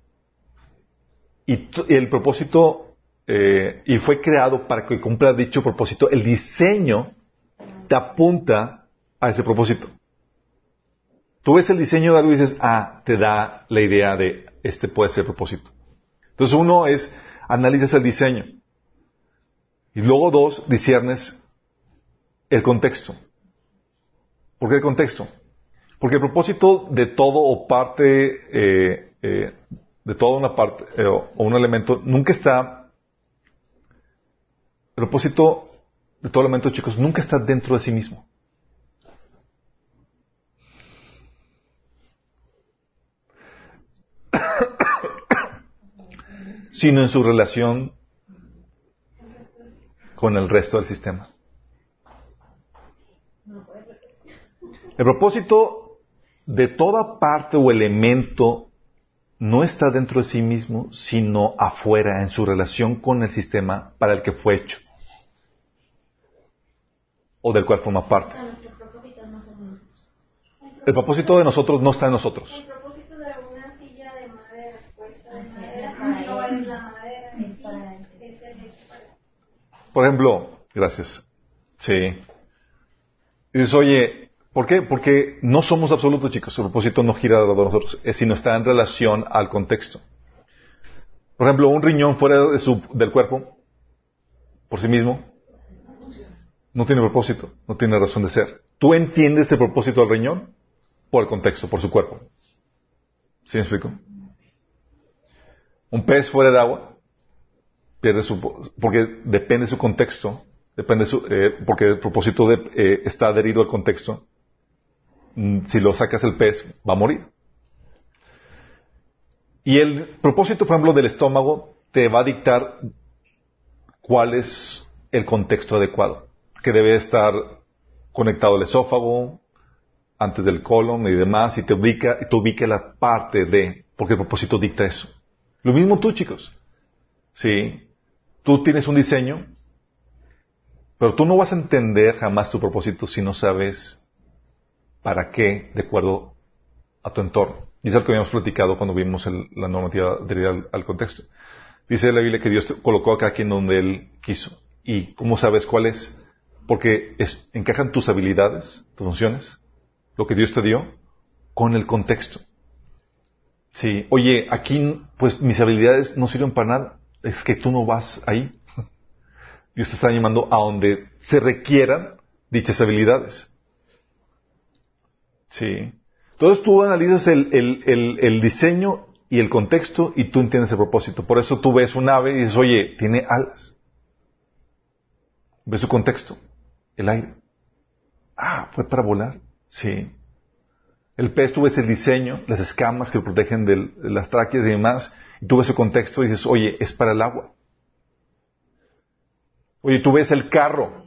y, el propósito, eh, y fue creado para que cumpla dicho propósito, el diseño te apunta a ese propósito. Tú ves el diseño de algo y dices, ah, te da la idea de este puede ser el propósito. Entonces uno es, analizas el diseño. Y luego dos, disiernes el contexto. ¿Por qué el contexto? Porque el propósito de todo o parte, eh, eh, de toda una parte eh, o un elemento, nunca está, el propósito de todo elemento, chicos, nunca está dentro de sí mismo. Sino en su relación con el resto del sistema. El propósito de toda parte o elemento no está dentro de sí mismo, sino afuera, en su relación con el sistema para el que fue hecho, o del cual forma parte. El propósito de nosotros no está en nosotros. Por ejemplo, gracias. Sí. dices, oye, ¿por qué? Porque no somos absolutos, chicos. El propósito no gira de nosotros, sino está en relación al contexto. Por ejemplo, un riñón fuera de su, del cuerpo, por sí mismo, no tiene propósito, no tiene razón de ser. ¿Tú entiendes el propósito del riñón? Por el contexto, por su cuerpo. ¿Sí me explico? Un pez fuera de agua pierde su, porque depende de su contexto, depende su, eh, porque el propósito de, eh, está adherido al contexto. Mm, si lo sacas el pez, va a morir. Y el propósito, por ejemplo, del estómago te va a dictar cuál es el contexto adecuado, que debe estar conectado al esófago, antes del colon y demás, y te ubica, y te ubica la parte de, porque el propósito dicta eso. Lo mismo tú, chicos. Sí. Tú tienes un diseño, pero tú no vas a entender jamás tu propósito si no sabes para qué de acuerdo a tu entorno. Y es algo que habíamos platicado cuando vimos la normativa de al, contexto. Dice la Biblia que Dios colocó a cada quien donde Él quiso. ¿Y cómo sabes cuál es? Porque encajan tus habilidades, tus funciones, lo que Dios te dio, con el contexto. Sí, oye, aquí pues mis habilidades no sirven para nada es que tú no vas ahí. Dios te está llamando a donde se requieran dichas habilidades. Sí. Entonces tú analizas el, el, el, diseño y el contexto y tú entiendes el propósito. Por eso tú ves un ave y dices, oye, tiene alas. Ves su contexto, el aire. Ah, fue para volar. Sí. El pez, tú ves el diseño, las escamas que protegen de las tráqueas y demás, tú ves su contexto y dices, oye, es para el agua. Oye, tú ves el carro,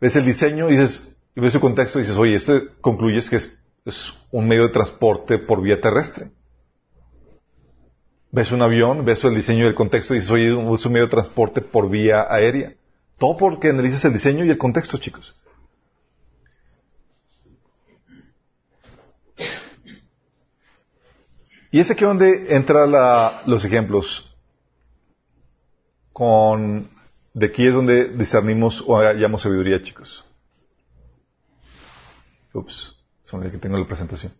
ves el diseño y dices, y ves su contexto y dices, oye, este concluyes que es, un medio de transporte por vía terrestre. Ves un avión, ves el diseño y el contexto y dices, oye, es un medio de transporte por vía aérea. Todo porque analizas el diseño y el contexto, chicos. Y es aquí donde entran los ejemplos. Con, de aquí es donde discernimos o hallamos sabiduría, chicos. Ups, son el que tengo la presentación.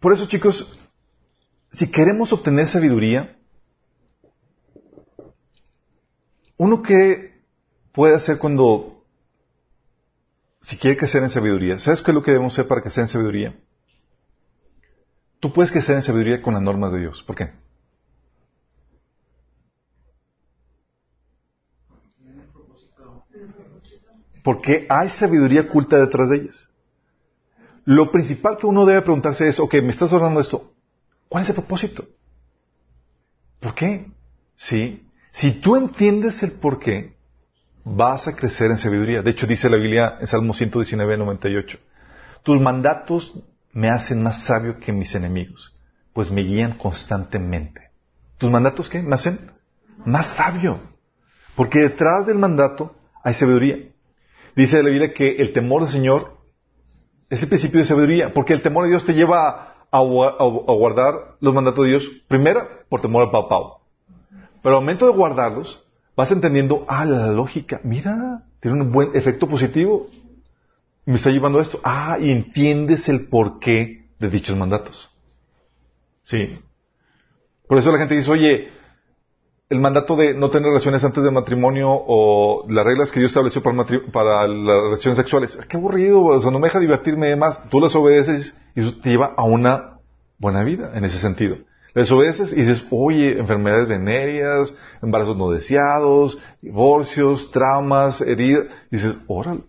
Por eso, chicos, si queremos obtener sabiduría, uno que puede hacer cuando si quiere crecer en sabiduría, ¿sabes qué es lo que debemos hacer para crecer en sabiduría? Tú puedes crecer en sabiduría con las normas de Dios. ¿Por qué? Porque hay sabiduría oculta detrás de ellas. Lo principal que uno debe preguntarse es, ok, me estás de esto. ¿Cuál es el propósito? ¿Por qué? Sí. Si tú entiendes el por qué, vas a crecer en sabiduría. De hecho, dice la Biblia en Salmo 119, 98. Tus mandatos me hacen más sabio que mis enemigos, pues me guían constantemente. ¿Tus mandatos qué? Me hacen más sabio. Porque detrás del mandato hay sabiduría. Dice la Biblia que el temor del Señor es el principio de sabiduría, porque el temor de Dios te lleva a, guardar los mandatos de Dios, primero por temor al papá. Pero al momento de guardarlos, vas entendiendo, ah, la lógica, mira, tiene un buen efecto positivo. Me está llevando a esto. Ah, y entiendes el porqué de dichos mandatos. Sí. Por eso la gente dice, oye, el mandato de no tener relaciones antes del matrimonio o las reglas que Dios estableció para, para las relaciones sexuales, qué aburrido, o sea, no me deja divertirme más. Tú las obedeces y eso te lleva a una buena vida en ese sentido. Les obedeces y dices, oye, enfermedades venéreas, embarazos no deseados, divorcios, traumas, heridas. dices, órale.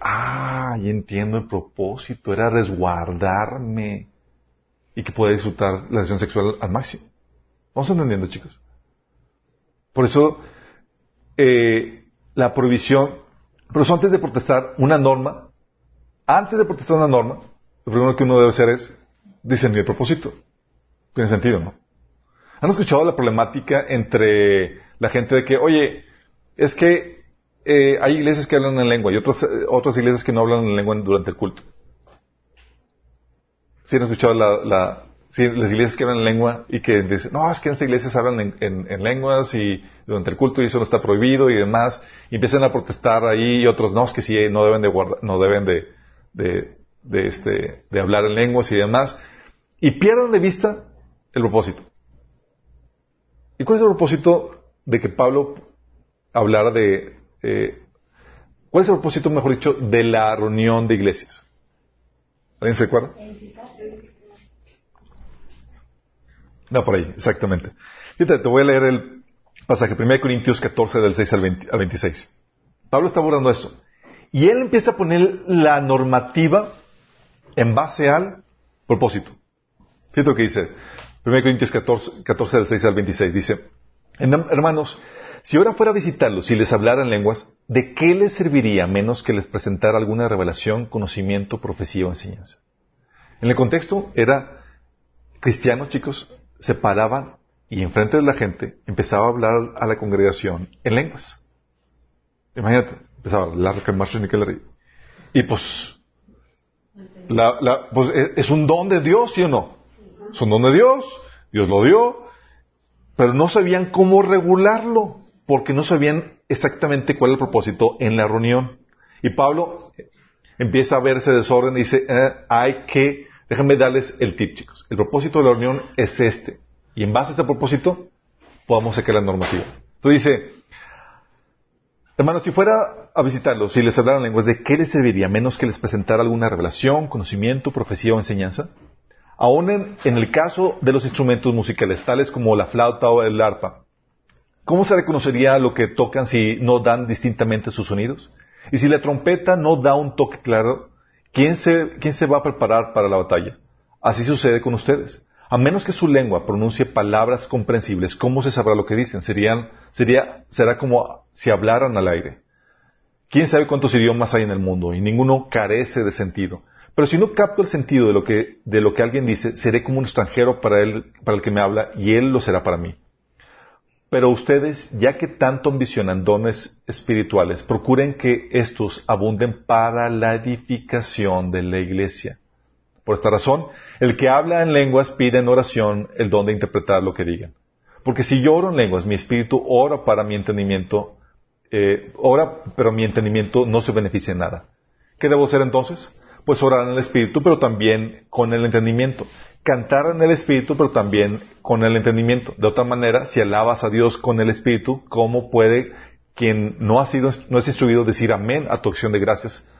Ah, y entiendo el propósito, era resguardarme y que pueda disfrutar la relación sexual al máximo. Vamos entendiendo, chicos. Por eso, eh, la prohibición, pero eso antes de protestar una norma, antes de protestar una norma, lo primero que uno debe hacer es discernir el propósito. Tiene sentido, ¿no? ¿Han escuchado la problemática entre la gente de que, oye, es que eh, hay iglesias que hablan en lengua y otras, otras iglesias que no hablan en lengua durante el culto? ¿Sí han escuchado la, la las iglesias que hablan en lengua y que dicen, no, es que esas iglesias hablan en, lenguas y durante el culto y eso no está prohibido y demás, y empiezan a protestar ahí y otros, no, es que sí, no deben de guardar, no deben de, de, de, este, de hablar en lenguas y demás, y pierden de vista el propósito. ¿Y cuál es el propósito de que Pablo hablara de... Eh, ¿Cuál es el propósito, mejor dicho, de la reunión de iglesias? ¿Alguien se acuerda? No, por ahí, exactamente. Fíjate, te voy a leer el pasaje, 1 Corintios 14, del 6 al, 26. Pablo está abordando esto. Y él empieza a poner la normativa en base al propósito. Fíjate lo que dice. 1 Corintios 14, 14, del 6 al 26 dice, hermanos, si ahora fuera a visitarlos y les hablara en lenguas, ¿de qué les serviría menos que les presentara alguna revelación, conocimiento, profecía o enseñanza? En el contexto era, cristianos chicos, se paraban y enfrente de la gente empezaba a hablar a la congregación en lenguas. Imagínate, empezaba a hablar y pues, la, la, pues es un don de Dios, ¿sí o no? Es un don de Dios, Dios lo dio, pero no sabían cómo regularlo, porque no sabían exactamente cuál es el propósito en la reunión. Y Pablo empieza a ver ese desorden y dice, eh, hay que, déjenme darles el tip, chicos. El propósito de la reunión es este. Y en base a este propósito, podamos sacar la normativa. Entonces dice, Hermanos, si fuera a visitarlos, si les hablaran lenguas, ¿de qué les serviría? Menos que les presentara alguna revelación, conocimiento, profecía o enseñanza. Aún en, el caso de los instrumentos musicales, tales como la flauta o el arpa, ¿cómo se reconocería lo que tocan si no dan distintamente sus sonidos? Y si la trompeta no da un toque claro, ¿quién se, quién se va a preparar para la batalla? Así sucede con ustedes. A menos que su lengua pronuncie palabras comprensibles, ¿cómo se sabrá lo que dicen? Serían, sería, será como si hablaran al aire. ¿Quién sabe cuántos idiomas hay en el mundo? Y ninguno carece de sentido. Pero si no capto el sentido de lo que, de lo que alguien dice, seré como un extranjero para él, para el que me habla, y él lo será para mí. Pero ustedes, ya que tanto ambicionan dones espirituales, procuren que estos abunden para la edificación de la iglesia. Por esta razón, el que habla en lenguas pide en oración el don de interpretar lo que digan. Porque si yo oro en lenguas, mi espíritu ora para mi entendimiento, eh, ora, pero mi entendimiento no se beneficia en nada. ¿Qué debo hacer entonces? Pues orar en el espíritu, pero también con el entendimiento. Cantar en el espíritu, pero también con el entendimiento. De otra manera, si alabas a Dios con el espíritu, ¿cómo puede quien no ha sido, no es instruido decir amén a tu acción de gracias,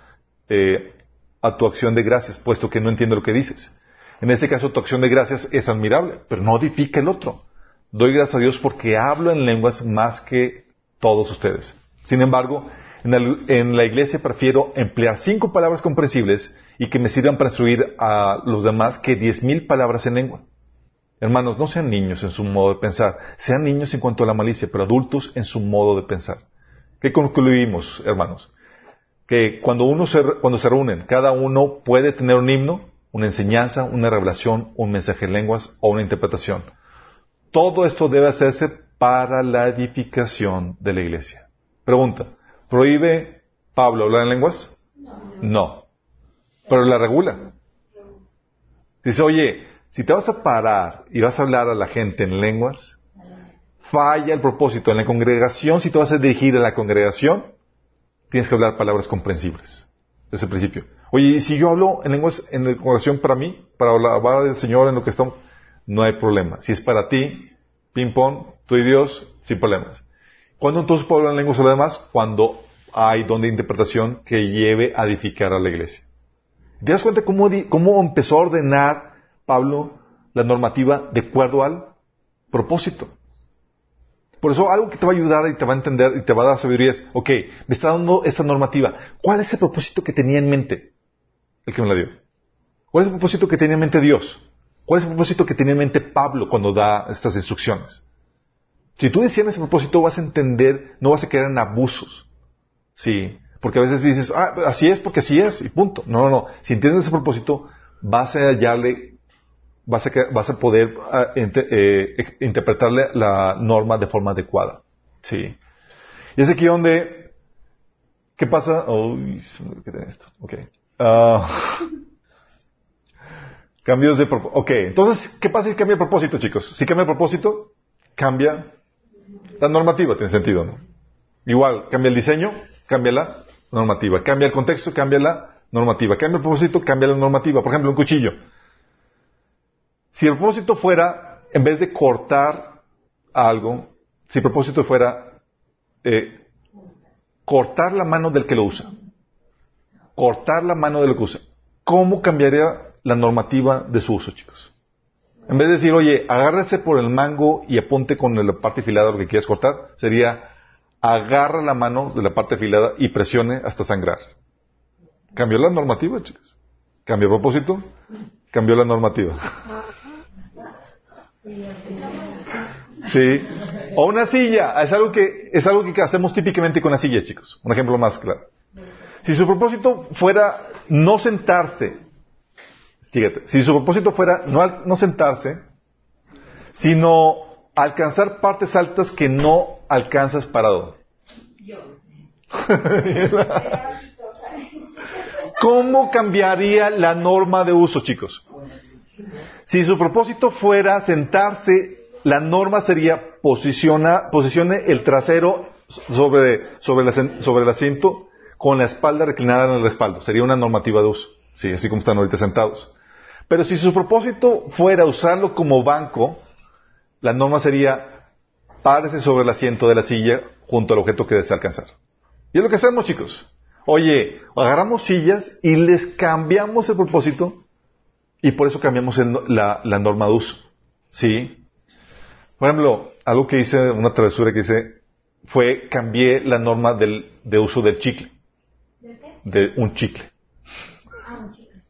eh, a tu acción de gracias, puesto que no entiende lo que dices? En ese caso, tu acción de gracias es admirable, pero no edifica el otro. Doy gracias a Dios porque hablo en lenguas más que todos ustedes. Sin embargo, en, la iglesia prefiero emplear cinco palabras comprensibles y que me sirvan para instruir a los demás que diez mil palabras en lengua. Hermanos, no sean niños en su modo de pensar, sean niños en cuanto a la malicia, pero adultos en su modo de pensar. ¿Qué concluimos, hermanos? Que cuando uno cuando se reúnen, cada uno puede tener un himno, una enseñanza, una revelación, un mensaje en lenguas o una interpretación. Todo esto debe hacerse para la edificación de la iglesia. Pregunta, ¿prohíbe Pablo hablar en lenguas? No. Pero la regula. Dice, oye, si te vas a parar y vas a hablar a la gente en lenguas, falla el propósito. En la congregación, si te vas a dirigir a la congregación, tienes que hablar palabras comprensibles. Desde el principio. Oye, y si yo hablo en lenguas en la congregación para mí, para hablar del Señor en lo que estamos, no hay problema. Si es para ti, ping pong, tú y Dios, sin problemas. ¿Cuándo entonces puedo hablar en lenguas a los demás? Cuando hay don de interpretación que lleve a edificar a la iglesia. ¿Te das cuenta cómo, cómo empezó a ordenar Pablo la normativa de acuerdo al propósito? Por eso algo que te va a ayudar y te va a entender y te va a dar sabiduría es, ok, me está dando esta normativa. ¿Cuál es el propósito que tenía en mente el que me la dio? ¿Cuál es el propósito que tenía en mente Dios? ¿Cuál es el propósito que tenía en mente Pablo cuando da estas instrucciones? Si tú decías ese propósito, vas a entender, no vas a quedar en abusos. Sí, porque a veces dices, ah, así es porque así es, y punto. No, no, no. Si entiendes ese propósito, vas a hallarle, vas a, vas a poder eh, interpretarle la norma de forma adecuada. Sí. Y es aquí donde, ¿qué pasa? Uy, ¿qué tiene esto? Ok. Ah, Cambios de propósito. Ok, entonces, ¿qué pasa si cambia el propósito, chicos? Si cambia el propósito, cambia la normativa, tiene sentido, ¿no? Igual, cambia el diseño, cambia la normativa. Cambia el contexto, cambia la normativa. Cambia el propósito, cambia la normativa. Por ejemplo, un cuchillo. Si el propósito fuera, en vez de cortar algo, si el propósito fuera eh, cortar la mano del que lo usa, cortar la mano del que usa, ¿cómo cambiaría la normativa de su uso, chicos. En vez de decir, oye, agárrese por el mango y apunte con la parte afilada lo que quieras cortar, sería agarra la mano de la parte afilada y presione hasta sangrar. Cambió la normativa, chicos. Cambió propósito, cambió la normativa. Sí. O una silla. Es algo que, es algo que hacemos típicamente con la silla, chicos. Un ejemplo más claro. Si su propósito fuera no sentarse Fíjate, si su propósito fuera no, no sentarse, sino alcanzar partes altas que no alcanzas parado. ¿Cómo cambiaría la norma de uso, chicos? Si su propósito fuera sentarse, la norma sería posiciona, posicione el trasero sobre, sobre, sobre el asiento con la espalda reclinada en el respaldo. Sería una normativa de uso. Sí, así como están ahorita sentados. Pero si su propósito fuera usarlo como banco, la norma sería párese sobre el asiento de la silla junto al objeto que desea alcanzar. Y es lo que hacemos, chicos. Oye, agarramos sillas y les cambiamos el propósito y por eso cambiamos la, la, norma de uso. ¿Sí? Por ejemplo, algo que hice, una travesura que hice, fue cambié la norma del, de uso del chicle. ¿De qué? De un chicle. Ah, un chicle.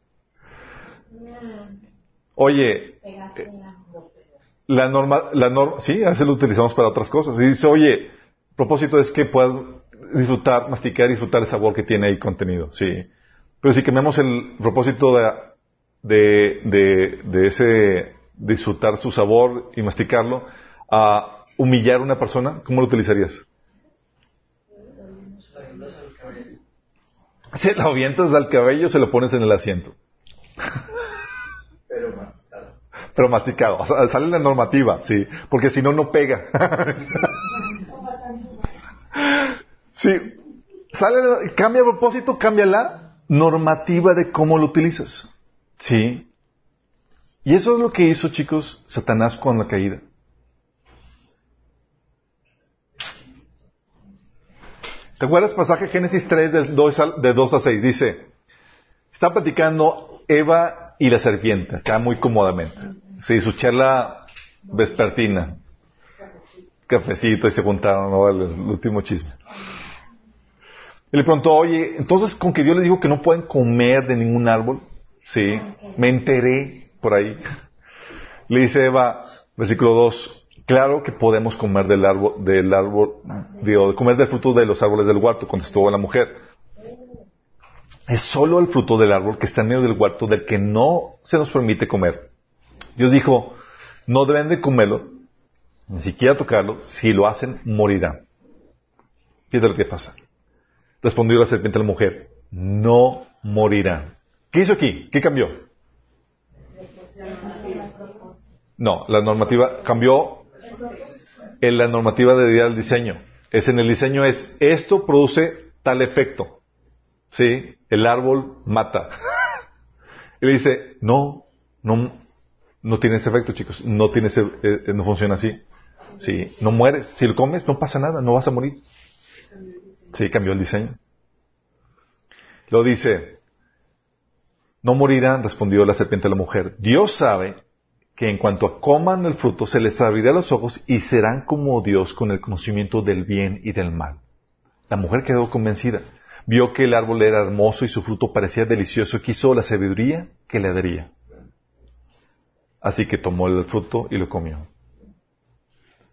Oye, la norma, la norma, sí, a veces lo utilizamos para otras cosas. Y dice, oye, el propósito es que puedas disfrutar, masticar, disfrutar el sabor que tiene ahí contenido, sí. Pero si cambiamos el propósito de, de, de, de ese disfrutar su sabor y masticarlo a humillar a una persona, ¿cómo lo utilizarías? Se lo avientas al cabello, se lo pones en el asiento. Pero masticado. Sale la normativa, sí. Porque si no, no pega. sí. Sale, cambia el propósito, cambia la normativa de cómo lo utilizas. Sí. Y eso es lo que hizo, chicos, Satanás con la caída. ¿Te acuerdas pasaje Génesis 3 de 2 a, 6? Dice, está platicando Eva y la serpiente, acá muy cómodamente. Sí, su charla vespertina. Cafecito y se juntaron, ¿no? el, último chisme. Y le preguntó, oye, entonces con que Dios les dijo que no pueden comer de ningún árbol, sí, me enteré por ahí. Le dice Eva, versículo 2, Claro que podemos comer del árbol, del árbol, digo, comer del fruto de los árboles del huerto, contestó la mujer. Es solo el fruto del árbol que está en medio del huerto del que no se nos permite comer. Dios dijo, no deben de comerlo, ni siquiera tocarlo, si lo hacen, morirán. Fíjate lo que pasa. Respondió la serpiente a la mujer, no morirán. ¿Qué hizo aquí? ¿Qué cambió? No, la normativa cambió en la normativa de del diseño. Es en el diseño es, esto produce tal efecto. ¿Sí? El árbol mata. y le dice, no, no, no tiene ese efecto, chicos. No tiene ese, eh, no funciona así. Sí, no mueres. Si lo comes, no pasa nada, no vas a morir. Sí, cambió el diseño. Lo dice, no morirán, respondió la serpiente a la mujer. Dios sabe que en cuanto coman el fruto se les abrirá los ojos y serán como Dios con el conocimiento del bien y del mal. La mujer quedó convencida. Vio que el árbol era hermoso y su fruto parecía delicioso. Quiso la sabiduría que le daría. Así que tomó el fruto y lo comió.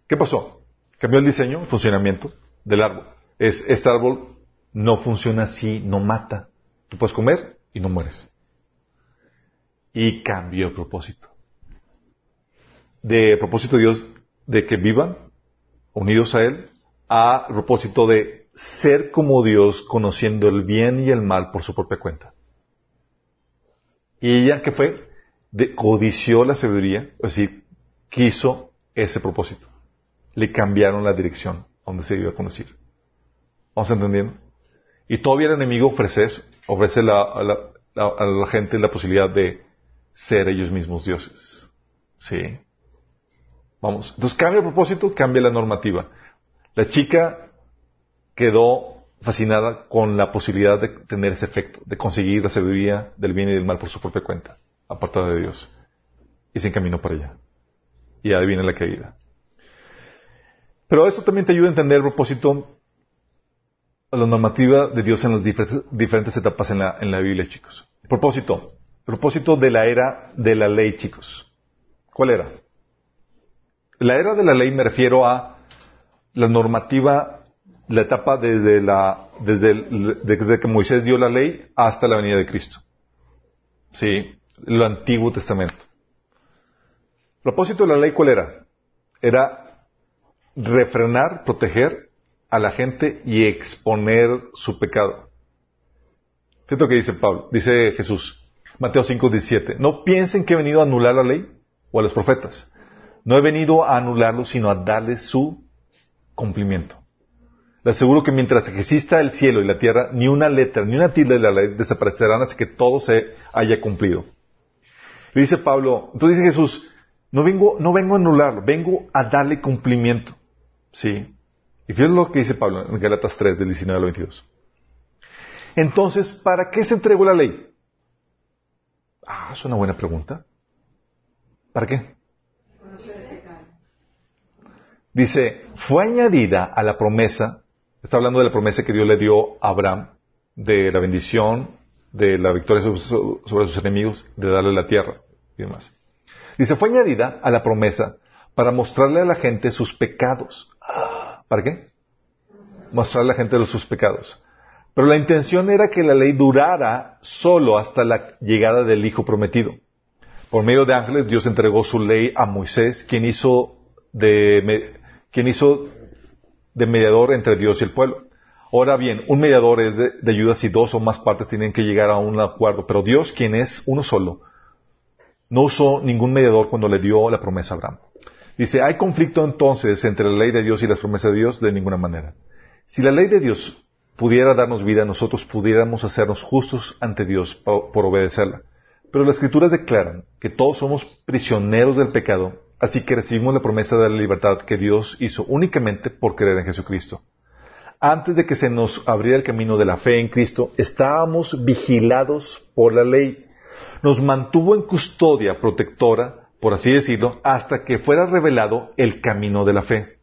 ¿Qué pasó? Cambió el diseño, el funcionamiento del árbol. Es, este árbol no funciona así, no mata. Tú puedes comer y no mueres. Y cambió el propósito de propósito de Dios de que vivan unidos a Él, a propósito de ser como Dios, conociendo el bien y el mal por su propia cuenta. Y ella, ¿qué fue? De, codició la sabiduría, es decir, quiso ese propósito. Le cambiaron la dirección donde se iba a conocer. ¿Vamos entendiendo? Y todavía el enemigo ofrece eso, ofrece a la gente la posibilidad de ser ellos mismos dioses. ¿Sí? Vamos. Entonces cambia el propósito, cambia la normativa. La chica quedó fascinada con la posibilidad de tener ese efecto, de conseguir la sabiduría del bien y del mal por su propia cuenta, apartada de Dios. Y se encaminó para allá. Y ahí viene la caída. Pero esto también te ayuda a entender el propósito, la normativa de Dios en las diferentes, etapas en la, en la Biblia, chicos. Propósito. Propósito de la era de la ley, chicos. ¿Cuál era? La era de la ley me refiero a la normativa, la etapa desde, la, desde, que Moisés dio la ley hasta la venida de Cristo. Sí, el Antiguo Testamento. El propósito de la ley, ¿cuál era? Era refrenar, proteger a la gente y exponer su pecado. Fíjate lo que dice Pablo, dice Jesús, Mateo 5, 17. No piensen que he venido a anular la ley o a los profetas. No he venido a anularlo, sino a darle su cumplimiento. Le aseguro que mientras exista el cielo y la tierra, ni una letra, ni una tilde de la ley desaparecerán hasta que todo se haya cumplido. Dice Pablo, entonces dice Jesús, no vengo, no vengo a anularlo, vengo a darle cumplimiento. ¿Sí? Y fíjate lo que dice Pablo en Galatas 3, del 19 al 22. Entonces, ¿para qué se entregó la ley? Ah, es una buena pregunta. ¿Para qué? Dice, fue añadida a la promesa, está hablando de la promesa que Dios le dio a Abraham, de la bendición, de la victoria sobre, sus enemigos, de darle la tierra y demás. Dice, fue añadida a la promesa para mostrarle a la gente sus pecados. ¿Para qué? Mostrarle a la gente sus pecados. Pero la intención era que la ley durara solo hasta la llegada del Hijo prometido. Por medio de ángeles, Dios entregó su ley a Moisés, quien hizo de, quien hizo de mediador entre Dios y el pueblo. Ahora bien, un mediador es de, de, ayuda si dos o más partes tienen que llegar a un acuerdo, pero Dios, quien es uno solo, no usó ningún mediador cuando le dio la promesa a Abraham. Dice, ¿hay conflicto entonces entre la ley de Dios y las promesas de Dios? De ninguna manera. Si la ley de Dios pudiera darnos vida, nosotros pudiéramos hacernos justos ante Dios por, obedecerla. Pero las escrituras declaran que todos somos prisioneros del pecado, así que recibimos la promesa de la libertad que Dios hizo únicamente por creer en Jesucristo. Antes de que se nos abriera el camino de la fe en Cristo, estábamos vigilados por la ley. Nos mantuvo en custodia protectora, por así decirlo, hasta que fuera revelado el camino de la fe.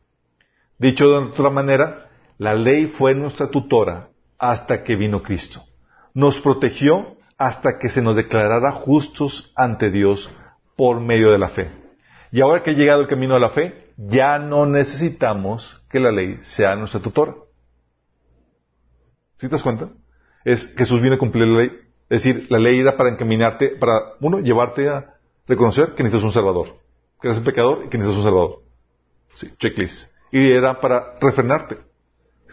Dicho de otra manera, la ley fue nuestra tutora hasta que vino Cristo. Nos protegió hasta que se nos declarara justos ante Dios por medio de la fe. Y ahora que ha llegado el camino de la fe, ya no necesitamos que la ley sea nuestra tutora. ¿Sí te das cuenta? Es Jesús viene a cumplir la ley. Es decir, la ley era para encaminarte, para, uno, llevarte a reconocer que necesitas un Salvador. Que eres un pecador y que necesitas un Salvador. Sí, checklist. Y era para refrenarte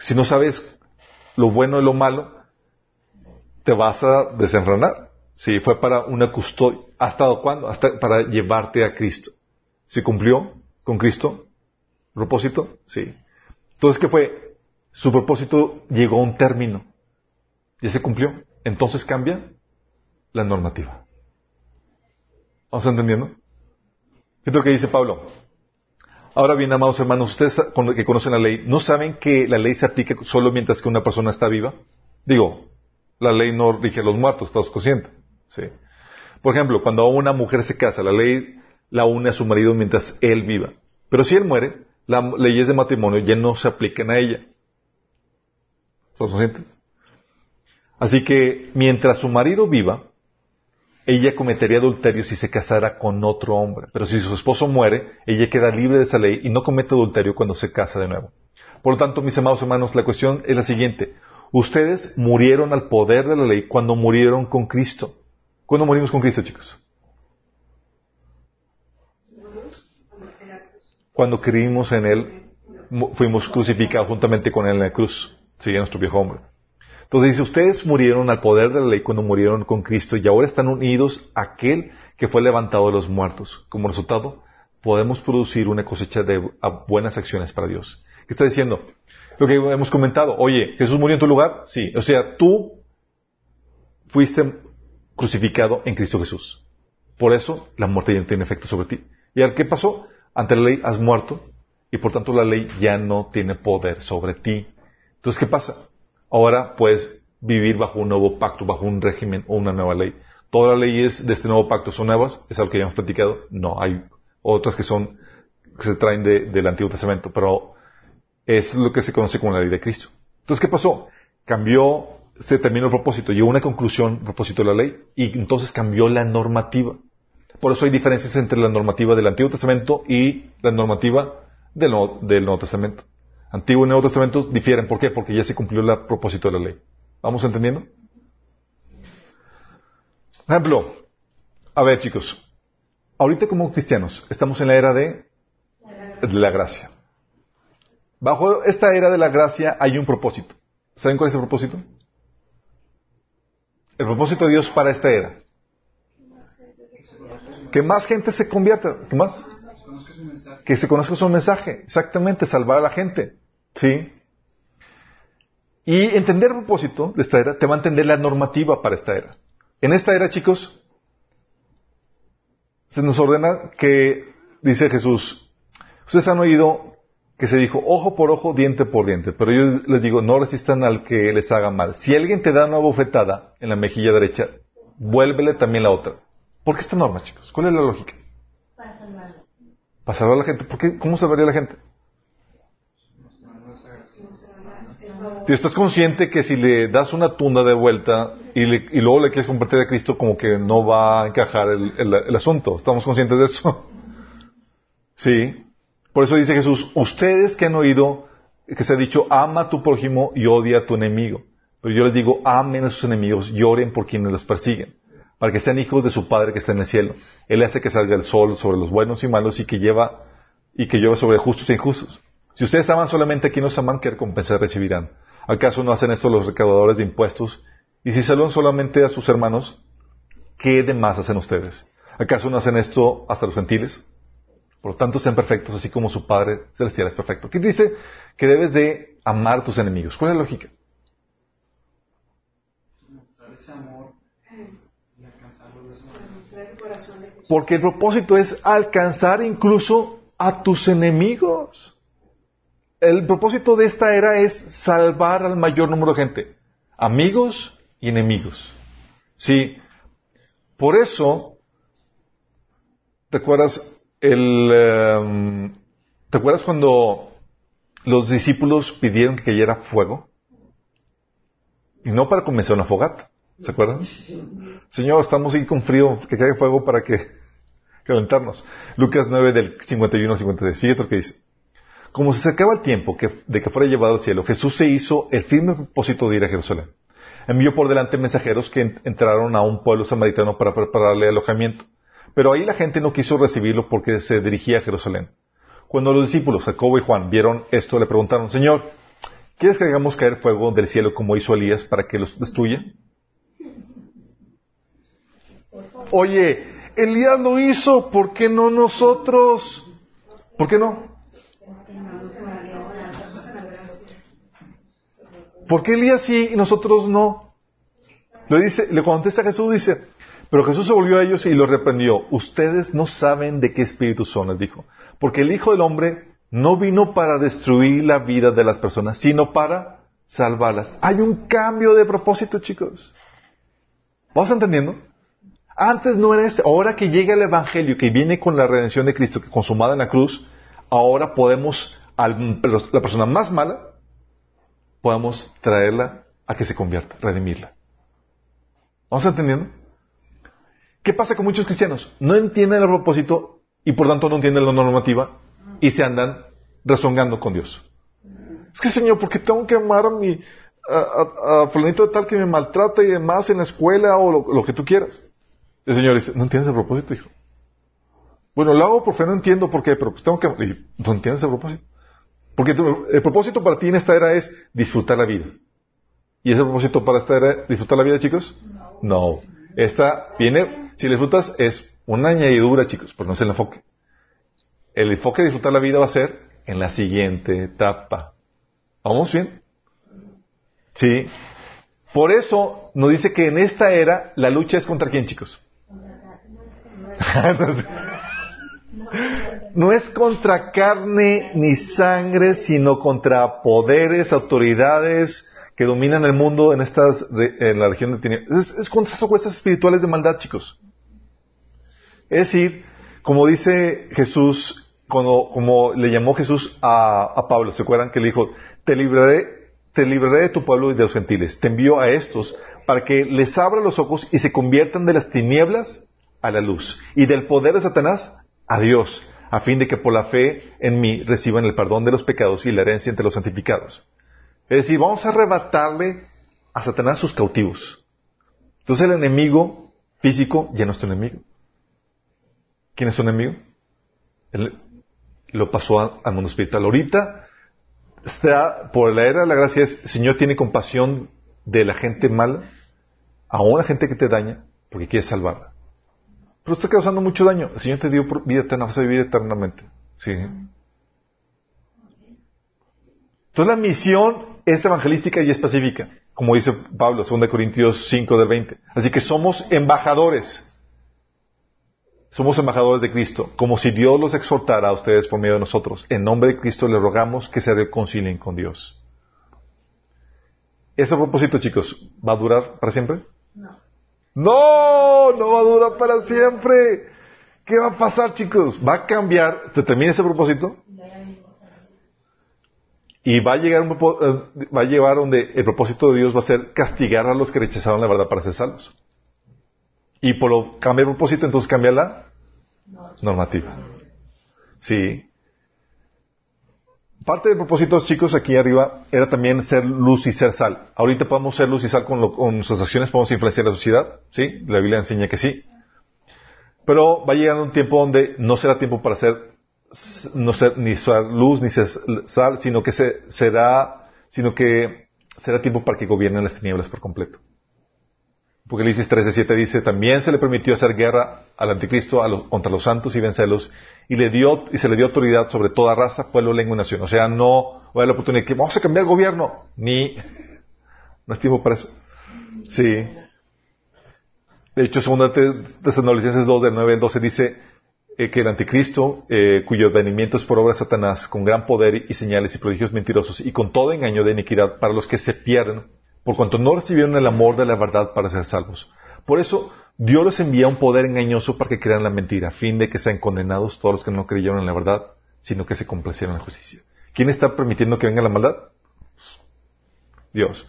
si no sabes lo bueno y lo malo, te vas a desenfrenar. Si fue para una custodia, ¿hasta cuándo? Hasta para llevarte a Cristo. ¿Se cumplió con Cristo? ¿Propósito? Sí. Entonces, ¿qué fue? Su propósito llegó a un término. Ya se cumplió. Entonces cambia la normativa. ¿Vamos entendiendo? ¿Qué es lo que dice Pablo? Ahora bien, amados hermanos, ustedes que conocen la ley, ¿no saben que la ley se aplica solo mientras que una persona está viva? Digo, la ley no rige a los muertos, ¿estás consciente? Sí. Por ejemplo, cuando una mujer se casa, la ley la une a su marido mientras él viva. Pero si él muere, las leyes de matrimonio ya no se aplican a ella. ¿Estás conscientes? Así que mientras su marido viva, ella cometería adulterio si se casara con otro hombre. Pero si su esposo muere, ella queda libre de esa ley y no comete adulterio cuando se casa de nuevo. Por lo tanto, mis amados hermanos, la cuestión es la siguiente. Ustedes murieron al poder de la ley cuando murieron con Cristo. ¿Cuándo morimos con Cristo, chicos? Cuando creímos en Él, fuimos crucificados juntamente con Él en la cruz. Sigue nuestro viejo hombre. Entonces dice, ustedes murieron al poder de la ley cuando murieron con Cristo y ahora están unidos a aquel que fue levantado de los muertos. Como resultado, podemos producir una cosecha de buenas acciones para Dios. ¿Qué está diciendo? Lo que hemos comentado. Oye, ¿Jesús murió en tu lugar? Sí. O sea, tú fuiste crucificado en Cristo Jesús. Por eso la muerte ya no tiene efecto sobre ti. ¿Y al qué pasó? Ante la ley has muerto y por tanto la ley ya no tiene poder sobre ti. Entonces, ¿qué pasa? Ahora puedes vivir bajo un nuevo pacto, bajo un régimen o una nueva ley. ¿Todas las leyes de este nuevo pacto son nuevas? ¿Es algo que ya hemos platicado? No, hay otras que son, que se traen del Antiguo Testamento, pero es lo que se conoce como la ley de Cristo. Entonces, ¿qué pasó? Cambió, se terminó el propósito, llegó a una conclusión, el propósito de la ley, y entonces cambió la normativa. Por eso hay diferencias entre la normativa del Antiguo Testamento y la normativa del Nuevo Testamento. Antiguo y Nuevo Testamento difieren. ¿Por qué? Porque ya se cumplió el propósito de la ley. ¿Vamos entendiendo? Ejemplo. A ver, chicos. Ahorita como cristianos estamos en la era de, la gracia. Bajo esta era de la gracia hay un propósito. ¿Saben cuál es el propósito? El propósito de Dios para esta era. Que más gente se convierta. ¿Qué más? Que se conozca su mensaje. Exactamente, salvar a la gente. ¿Sí? Y entender el propósito de esta era te va a entender la normativa para esta era. En esta era, chicos, se nos ordena que, dice Jesús, ustedes han oído que se dijo ojo por ojo, diente por diente. Pero yo les digo, no resistan al que les haga mal. Si alguien te da una bofetada en la mejilla derecha, vuélvele también la otra. ¿Por qué esta norma, chicos? ¿Cuál es la lógica? Para salvarlo. Para salvar a la gente. ¿Por qué? ¿Cómo salvaría a la gente? Si estás consciente que si le das una tunda de vuelta y, le- y luego le quieres compartir a Cristo, como que no va a encajar el, asunto. ¿Estamos conscientes de eso? Sí. Por eso dice Jesús, ustedes que han oído que se ha dicho, ama a tu prójimo y odia a tu enemigo. Pero yo les digo, amen a sus enemigos y oren por quienes los persiguen, para que sean hijos de su Padre que está en el cielo. Él hace que salga el sol sobre los buenos y malos y que lleva y que llueva sobre justos e injustos. Si ustedes aman solamente a quienes aman, ¿qué recompensa recibirán? ¿Acaso no hacen esto los recaudadores de impuestos? Y si saludan solamente a sus hermanos, ¿qué de más hacen ustedes? ¿Acaso no hacen esto hasta los gentiles? Por lo tanto, sean perfectos, así como su Padre Celestial es perfecto. Aquí dice que debes de amar a tus enemigos. ¿Cuál es la lógica? Mostrar ese amor y alcanzarlo de esa manera. Conocer el corazón de Jesús. Porque el propósito es alcanzar incluso a tus enemigos. El propósito de esta era es salvar al mayor número de gente, amigos y enemigos. Sí. Por eso, ¿te acuerdas el, em, ¿te acuerdas cuando los discípulos pidieron que cayera fuego? Y no para comenzar una fogata. ¿Se acuerdan? Señor, estamos aquí con frío, que caiga fuego para que calentarnos. Lucas 9 del 51 al 53. Fíjate lo que dice. Como se acercaba el tiempo de que fuera llevado al cielo, Jesús se hizo el firme propósito de ir a Jerusalén. Envió por delante mensajeros que en- entraron a un pueblo samaritano para prepararle alojamiento. Pero ahí la gente no quiso recibirlo porque se dirigía a Jerusalén. Cuando los discípulos, Jacobo y Juan, vieron esto, le preguntaron, Señor, ¿quieres que hagamos caer fuego del cielo como hizo Elías para que los destruya? Oye, Elías lo hizo, ¿por qué no nosotros? ¿Por qué no? ¿Por qué Elías sí y nosotros no? Le dice, le contesta Jesús, dice, pero Jesús se volvió a ellos y los reprendió. Ustedes no saben de qué espíritu son, les dijo. Porque el Hijo del Hombre no vino para destruir la vida de las personas, sino para salvarlas. Hay un cambio de propósito, chicos. ¿Vas entendiendo? Antes no era ese. Ahora que llega el Evangelio, que viene con la redención de Cristo, que consumada en la cruz, ahora podemos, al- la persona más mala, podemos traerla a que se convierta, redimirla. ¿Vamos entendiendo? ¿Qué pasa con muchos cristianos? No entienden el propósito y por tanto no entienden la normativa y se andan rezongando con Dios. Es que Señor, ¿por qué tengo que amar a mi a, a- fulanito de tal que me maltrata y demás en la escuela o lo, lo que tú quieras? El Señor dice, ¿no entiendes el propósito, hijo? Bueno, lo hago por fe, no entiendo por qué, pero pues tengo que... y, ¿No entiendes el propósito? Porque tu- el propósito para ti en esta era es disfrutar la vida. ¿Y ese propósito para esta era disfrutar la vida, chicos? No. Esta viene, si la disfrutas, es una añadidura, chicos, pero no es el enfoque. El enfoque de disfrutar la vida va a ser en la siguiente etapa. ¿Vamos bien? Sí. Por eso nos dice que en esta era la lucha es contra quién, chicos. No sé. No es contra carne ni sangre, sino contra poderes, autoridades que dominan el mundo en estas en la región de tinieblas. Es, contra esas fuerzas espirituales de maldad, chicos. Es decir, como dice Jesús, cuando, como le llamó Jesús a, a Pablo, ¿se acuerdan que le dijo, te libraré, te libraré de tu pueblo y de los gentiles, te envío a estos para que les abra los ojos y se conviertan de las tinieblas a la luz y del poder de Satanás a Dios, a fin de que por la fe en mí reciban el perdón de los pecados y la herencia entre los santificados. Es decir, vamos a arrebatarle a Satanás sus cautivos. Entonces el enemigo físico ya no es tu enemigo. ¿Quién es tu enemigo? Él lo pasó al mundo espiritual. Ahorita está, por la era de la gracia, es, el Señor tiene compasión de la gente mala, aún la gente que te daña, porque quiere salvarla. Pero está causando mucho daño. El Señor te dio vida eterna, vas a vivir eternamente. Sí. Entonces la misión es evangelística y específica, como dice Pablo, 2 Corintios 5 del 20. Así que somos embajadores. somos embajadores de Cristo, como si Dios los exhortara a ustedes por medio de nosotros. En nombre de Cristo les rogamos que se reconcilien con Dios. ¿Ese propósito, chicos, va a durar para siempre? No. No, no va a durar para siempre. ¿Qué va a pasar, chicos? ¿Va a cambiar? ¿Te termina ese propósito? Y va a llegar un, eh, va a llevar donde el propósito de Dios va a ser castigar a los que rechazaron la verdad para ser salvos. Y por lo cambiar el propósito, entonces cambia la normativa. Sí. Parte del propósito, chicos, aquí arriba, era también ser luz y ser sal. Ahorita podemos ser luz y sal con, con nuestras acciones, podemos influenciar la sociedad, ¿sí? La Biblia enseña que sí. Pero va a llegar un tiempo donde no será tiempo para ser, no ser ni ser luz ni ser sal, sino que se, será, sino que será tiempo para que gobiernen las tinieblas por completo. Apocalipsis 13:7 dice, también se le permitió hacer guerra al anticristo contra los santos y vencerlos, y y se le dio autoridad sobre toda raza, pueblo, lengua y nación. O sea, no va a la oportunidad de que vamos a cambiar el gobierno, ni, no es tiempo para eso. Sí. De hecho, segunda Tesalonicenses 2, del 9 al 12 dice eh, que el anticristo, eh, cuyo advenimiento es por obra de Satanás, con gran poder y señales y prodigios mentirosos, y con todo engaño de iniquidad para los que se pierden, por cuanto no recibieron el amor de la verdad para ser salvos. Por eso, Dios les envía un poder engañoso para que crean la mentira, a fin de que sean condenados todos los que no creyeron en la verdad, sino que se complacieron en la justicia. ¿Quién está permitiendo que venga la maldad? Dios.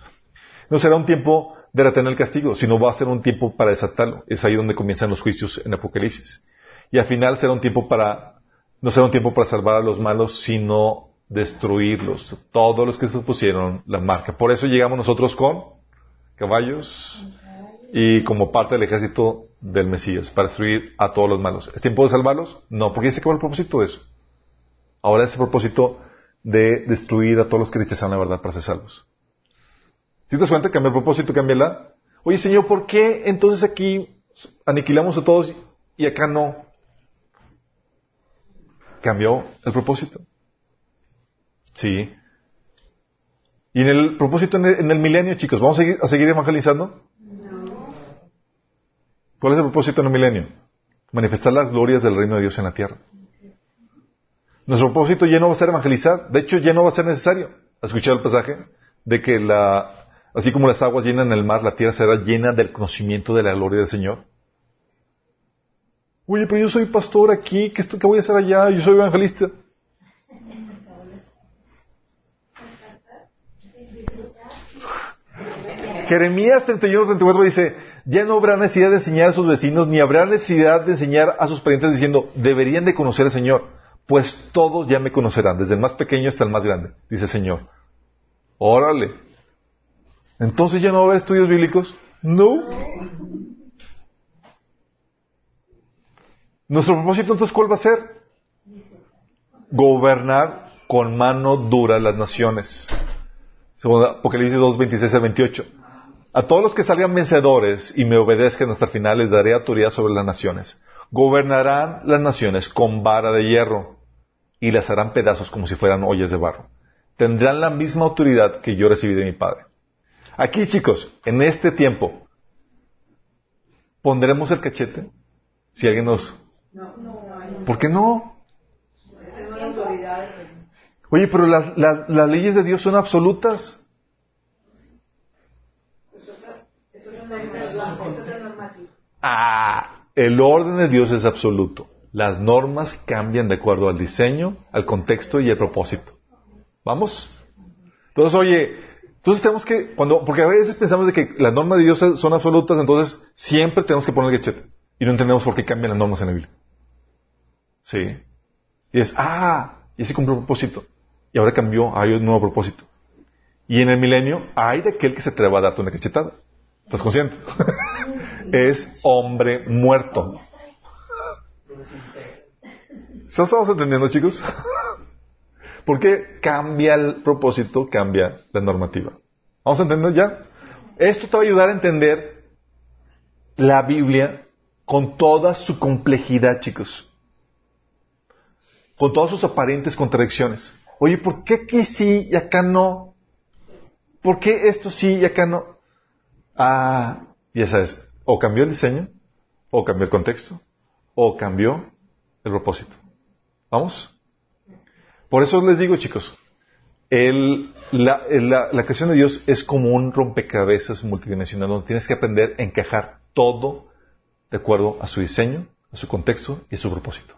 No será un tiempo de retener el castigo, sino va a ser un tiempo para desatarlo. Es ahí donde comienzan los juicios en Apocalipsis. Y al final será un tiempo para, no será un tiempo para salvar a los malos, sino destruirlos. Todos los que se pusieron la marca. Por eso llegamos nosotros con caballos y como parte del ejército del Mesías, para destruir a todos los malos. ¿Es tiempo de salvarlos? No, porque ese acabó el propósito de eso. Ahora es el propósito de destruir a todos los que rechazan la verdad para ser salvos. Si te das cuenta, cambia el propósito, cambia la. Oye, Señor, ¿por qué entonces aquí aniquilamos a todos y acá no? Cambió el propósito. Sí. Y en el propósito en el, milenio, chicos, ¿vamos a seguir, a seguir evangelizando? No. ¿Cuál es el propósito en el milenio? Manifestar las glorias del reino de Dios en la tierra. Nuestro propósito ya no va a ser evangelizar. De hecho, ya no va a ser necesario. ¿Has escuchado el pasaje? De que la, Así como las aguas llenan el mar, la tierra será llena del conocimiento de la gloria del Señor. Oye, pero yo soy pastor aquí, ¿qué, qué voy a hacer allá? Yo soy evangelista. Jeremías 31, 34 dice, ya no habrá necesidad de enseñar a sus vecinos, ni habrá necesidad de enseñar a sus parientes diciendo, deberían de conocer al Señor, pues todos ya me conocerán, desde el más pequeño hasta el más grande, dice el Señor. Órale. Entonces ya no va a haber estudios bíblicos. No. Nuestro propósito entonces, ¿cuál va a ser? Gobernar con mano dura las naciones. Según Apocalipsis 2, 26 a 28. A todos los que salgan vencedores y me obedezcan hasta el final les daré autoridad sobre las naciones. Gobernarán las naciones con vara de hierro y las harán pedazos como si fueran ollas de barro. Tendrán la misma autoridad que yo recibí de mi Padre. Aquí, chicos, en este tiempo, ¿pondremos el cachete? Si alguien nos... No, no, ¿Por qué no? Oye, pero las, las, leyes de Dios son absolutas. Ah, el orden de Dios es absoluto. Las normas cambian de acuerdo al diseño, al contexto y al propósito. ¿Vamos? Entonces, oye, entonces tenemos que, cuando, porque a veces pensamos de que las normas de Dios son absolutas, entonces siempre tenemos que poner el gachete. Y no entendemos por qué cambian las normas en la Biblia. Sí. Y es, ah, y ese cumplió un propósito. Y ahora cambió, hay un nuevo propósito. Y en el milenio, hay de aquel que se atreva a darte una cachetada. ¿Estás consciente? es hombre muerto. ¿Se estamos entendiendo, chicos? Porque cambia el propósito, cambia la normativa. ¿Vamos a entender ya? Esto te va a ayudar a entender la Biblia con toda su complejidad, chicos. Con todas sus aparentes contradicciones. Oye, ¿por qué aquí sí y acá no? ¿Por qué esto sí y acá no? Ah, ya sabes, o cambió el diseño, o cambió el contexto, o cambió el propósito. ¿Vamos? Por eso les digo, chicos, el, la, la, la, creación de Dios es como un rompecabezas multidimensional donde tienes que aprender a encajar todo de acuerdo a su diseño, a su contexto y a su propósito.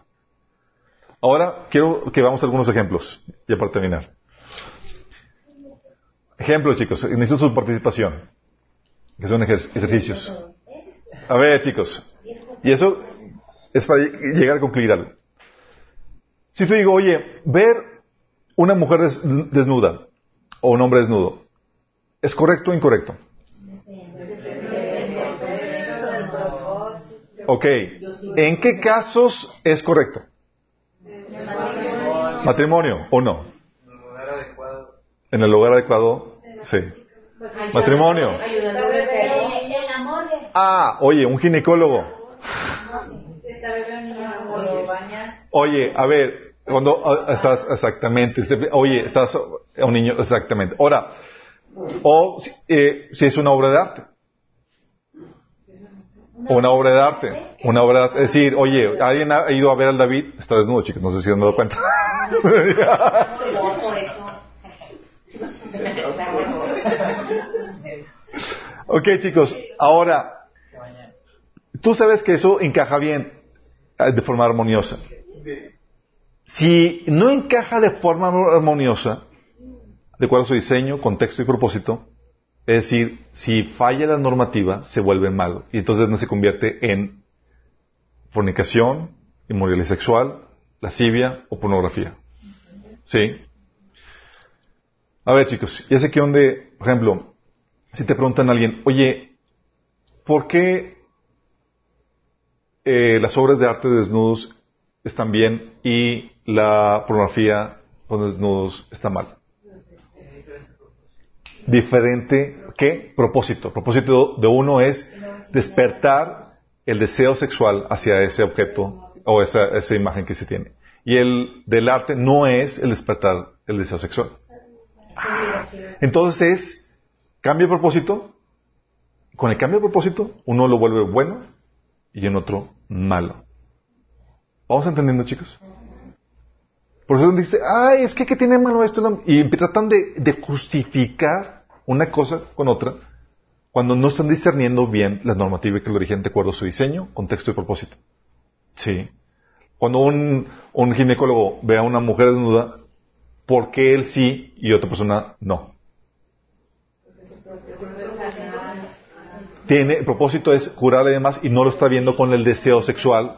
Ahora quiero que veamos algunos ejemplos, ya para terminar. Ejemplos, chicos, necesito su participación, que son ejercicios. A ver, chicos, y eso es para llegar a concluir algo. Si te digo, oye, ver una mujer desnuda o un hombre desnudo, ¿es correcto o incorrecto? Ok, ¿en qué casos es correcto? ¿Matrimonio o no? En el lugar adecuado, sí. Matrimonio. Ah, oye, un ginecólogo. Oye, a ver, cuando ah, estás exactamente, oye, estás un niño exactamente. Ahora, o eh, si es una obra de arte. Una obra de arte. Una obra de arte. Es decir, oye, ¿alguien ha ido a ver al David? Está desnudo, chicos, no sé si han dado cuenta. ok, chicos, ahora, tú sabes que eso encaja bien eh, de forma armoniosa. Si no encaja de forma armoniosa, de acuerdo a su diseño, contexto y propósito, es decir, si falla la normativa, se vuelve malo. Y entonces no se convierte en fornicación, inmoralidad sexual, lascivia o pornografía. ¿Sí? A ver, chicos, ya sé que donde, por ejemplo, si te preguntan a alguien, oye, ¿por qué eh, las obras de arte de desnudos están bien y la pornografía con desnudos está mal? Diferente, ¿qué? Propósito. Propósito de uno es despertar el deseo sexual hacia ese objeto o esa, esa imagen que se tiene. Y el del arte no es el despertar el deseo sexual. Entonces es, cambio de propósito, con el cambio de propósito, uno lo vuelve bueno y en otro malo. ¿Vamos entendiendo, chicos? Por eso dice, ay, es que ¿qué tiene malo esto? Y tratan de, justificar una cosa con otra cuando no están discerniendo bien la normativa que lo rigen de acuerdo a su diseño, contexto y propósito. Sí. Cuando un, un ginecólogo ve a una mujer desnuda, ¿por qué él sí y otra persona no? Tiene, el propósito es curarle y demás y no lo está viendo con el deseo sexual.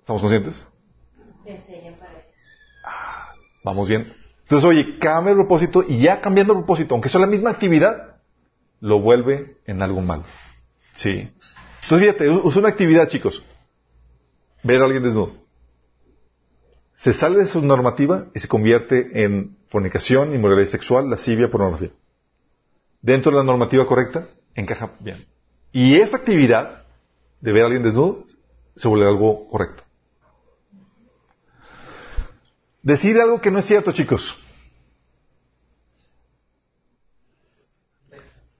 ¿Estamos conscientes? Ah, vamos bien. Entonces, oye, cambia el propósito y ya cambiando el propósito, aunque sea la misma actividad, lo vuelve en algo malo. Sí. Entonces, fíjate, usa una actividad, chicos. Ver a alguien desnudo. Se sale de su normativa y se convierte en fornicación, inmoralidad sexual, lascivia, pornografía. Dentro de la normativa correcta, encaja bien. Y esa actividad de ver a alguien desnudo se vuelve algo correcto. Decir algo que no es cierto, chicos.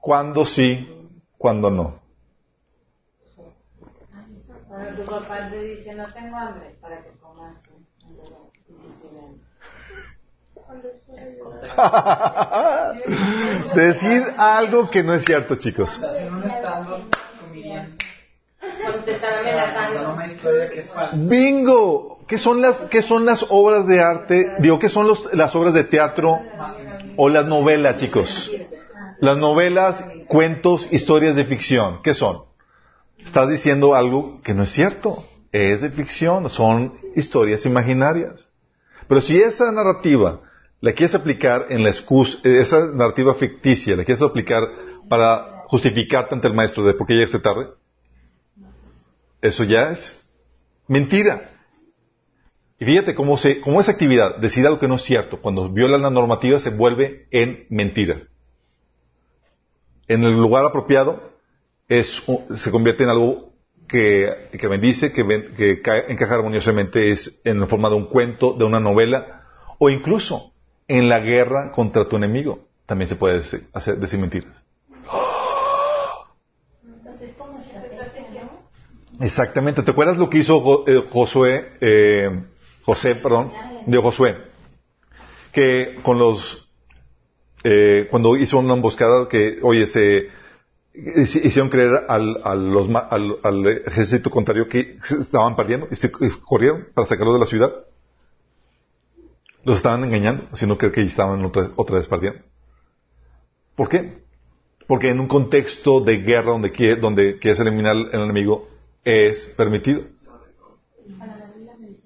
Cuando sí, cuando no. Cuando tu papá te dice no tengo hambre para que comas Decir algo que no es cierto, chicos. Estás en un estado comedian. Cuando te están relatando. una historia que es falsa. Bingo. ¿Qué son las, qué son las obras de arte? Digo, ¿qué son los, las obras de teatro o las novelas, chicos? Las novelas, cuentos, historias de ficción. ¿Qué son? Estás diciendo algo que no es cierto. Es de ficción, son historias imaginarias. Pero si esa narrativa la quieres aplicar en la excusa, esa narrativa ficticia, la quieres aplicar para justificarte ante el maestro de por qué llegaste tarde, eso ya es mentira. Y fíjate cómo, se, cómo esa actividad, decir algo que no es cierto, cuando viola la normativa se vuelve en mentira. En el lugar apropiado es, se convierte en algo que, que bendice, que, que encaja armoniosamente, es en la forma de un cuento, de una novela, o incluso en la guerra contra tu enemigo. También se puede decir, hacer, decir mentiras. Exactamente. ¿Te acuerdas lo que hizo eh, Josué, eh, José, perdón, de Josué? Que con los, eh, cuando hizo una emboscada que, oye, se hici- hicieron creer al, a los ma- al, al ejército contrario que estaban perdiendo y se corrieron para sacarlos de la ciudad. Los estaban engañando, haciendo creer que estaban otra, otra vez perdiendo. ¿Por qué? Porque en un contexto de guerra donde, quiere- donde quieres eliminar al enemigo es permitido.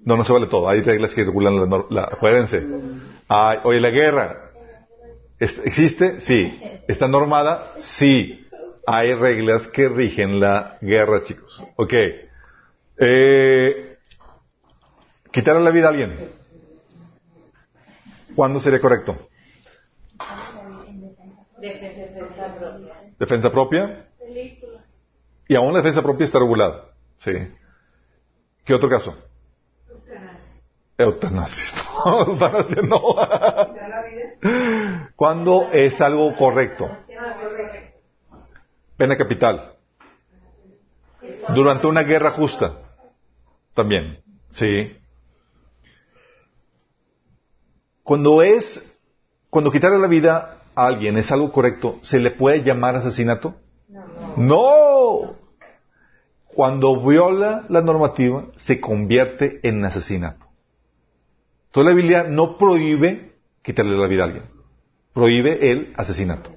No, no se vale todo. Hay reglas que regulan la, la acuérdense. Oye, la guerra ¿es- ¿existe? Sí. ¿Está normada? Sí. Hay reglas que rigen la guerra, chicos. Ok. Eh, ¿Quitarle la vida a alguien? ¿Cuándo sería correcto? Defensa propia. ¿Defensa? Y aún la defensa propia está regulada. Sí. ¿Qué otro caso? Eutanasia. Eutanasia no. ¿Cuándo es algo correcto? Pena capital. Durante una guerra justa. También. Sí. Cuando es, cuando quitarle la vida a alguien es algo correcto, ¿se le puede llamar asesinato? No. Cuando viola la normativa, se convierte en asesinato. Entonces la Biblia no prohíbe quitarle la vida a alguien. Prohíbe el asesinato.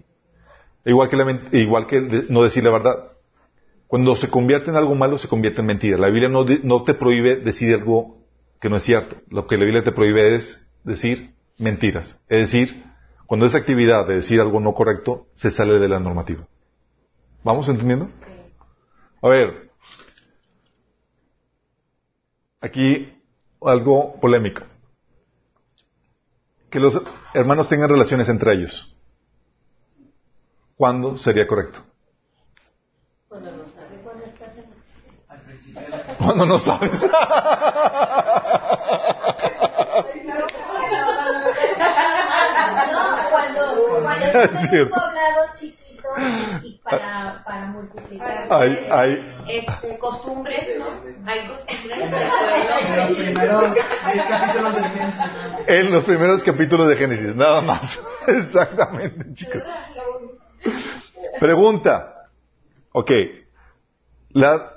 Igual que, la igual que no decir la verdad. Cuando se convierte en algo malo, se convierte en mentira. La Biblia no, no te prohíbe decir algo que no es cierto. Lo que la Biblia te prohíbe es decir mentiras. Es decir, cuando esa actividad de decir algo no correcto, se sale de la normativa. ¿Vamos entendiendo? A ver, aquí algo polémico. Que los hermanos tengan relaciones entre ellos. ¿Cuándo sería correcto? Al principio de la Cuando no sabes. No, cuando, cuando Es un poblado chiquito y para, para multiplicar Hay- pues, hay- este, costumbres, ¿no? Hay costumbres del los pueblo. primeros 10 capítulos de Génesis. En los primeros capítulos de Génesis, nada más. Exactamente, chicos. Pregunta. Ok. La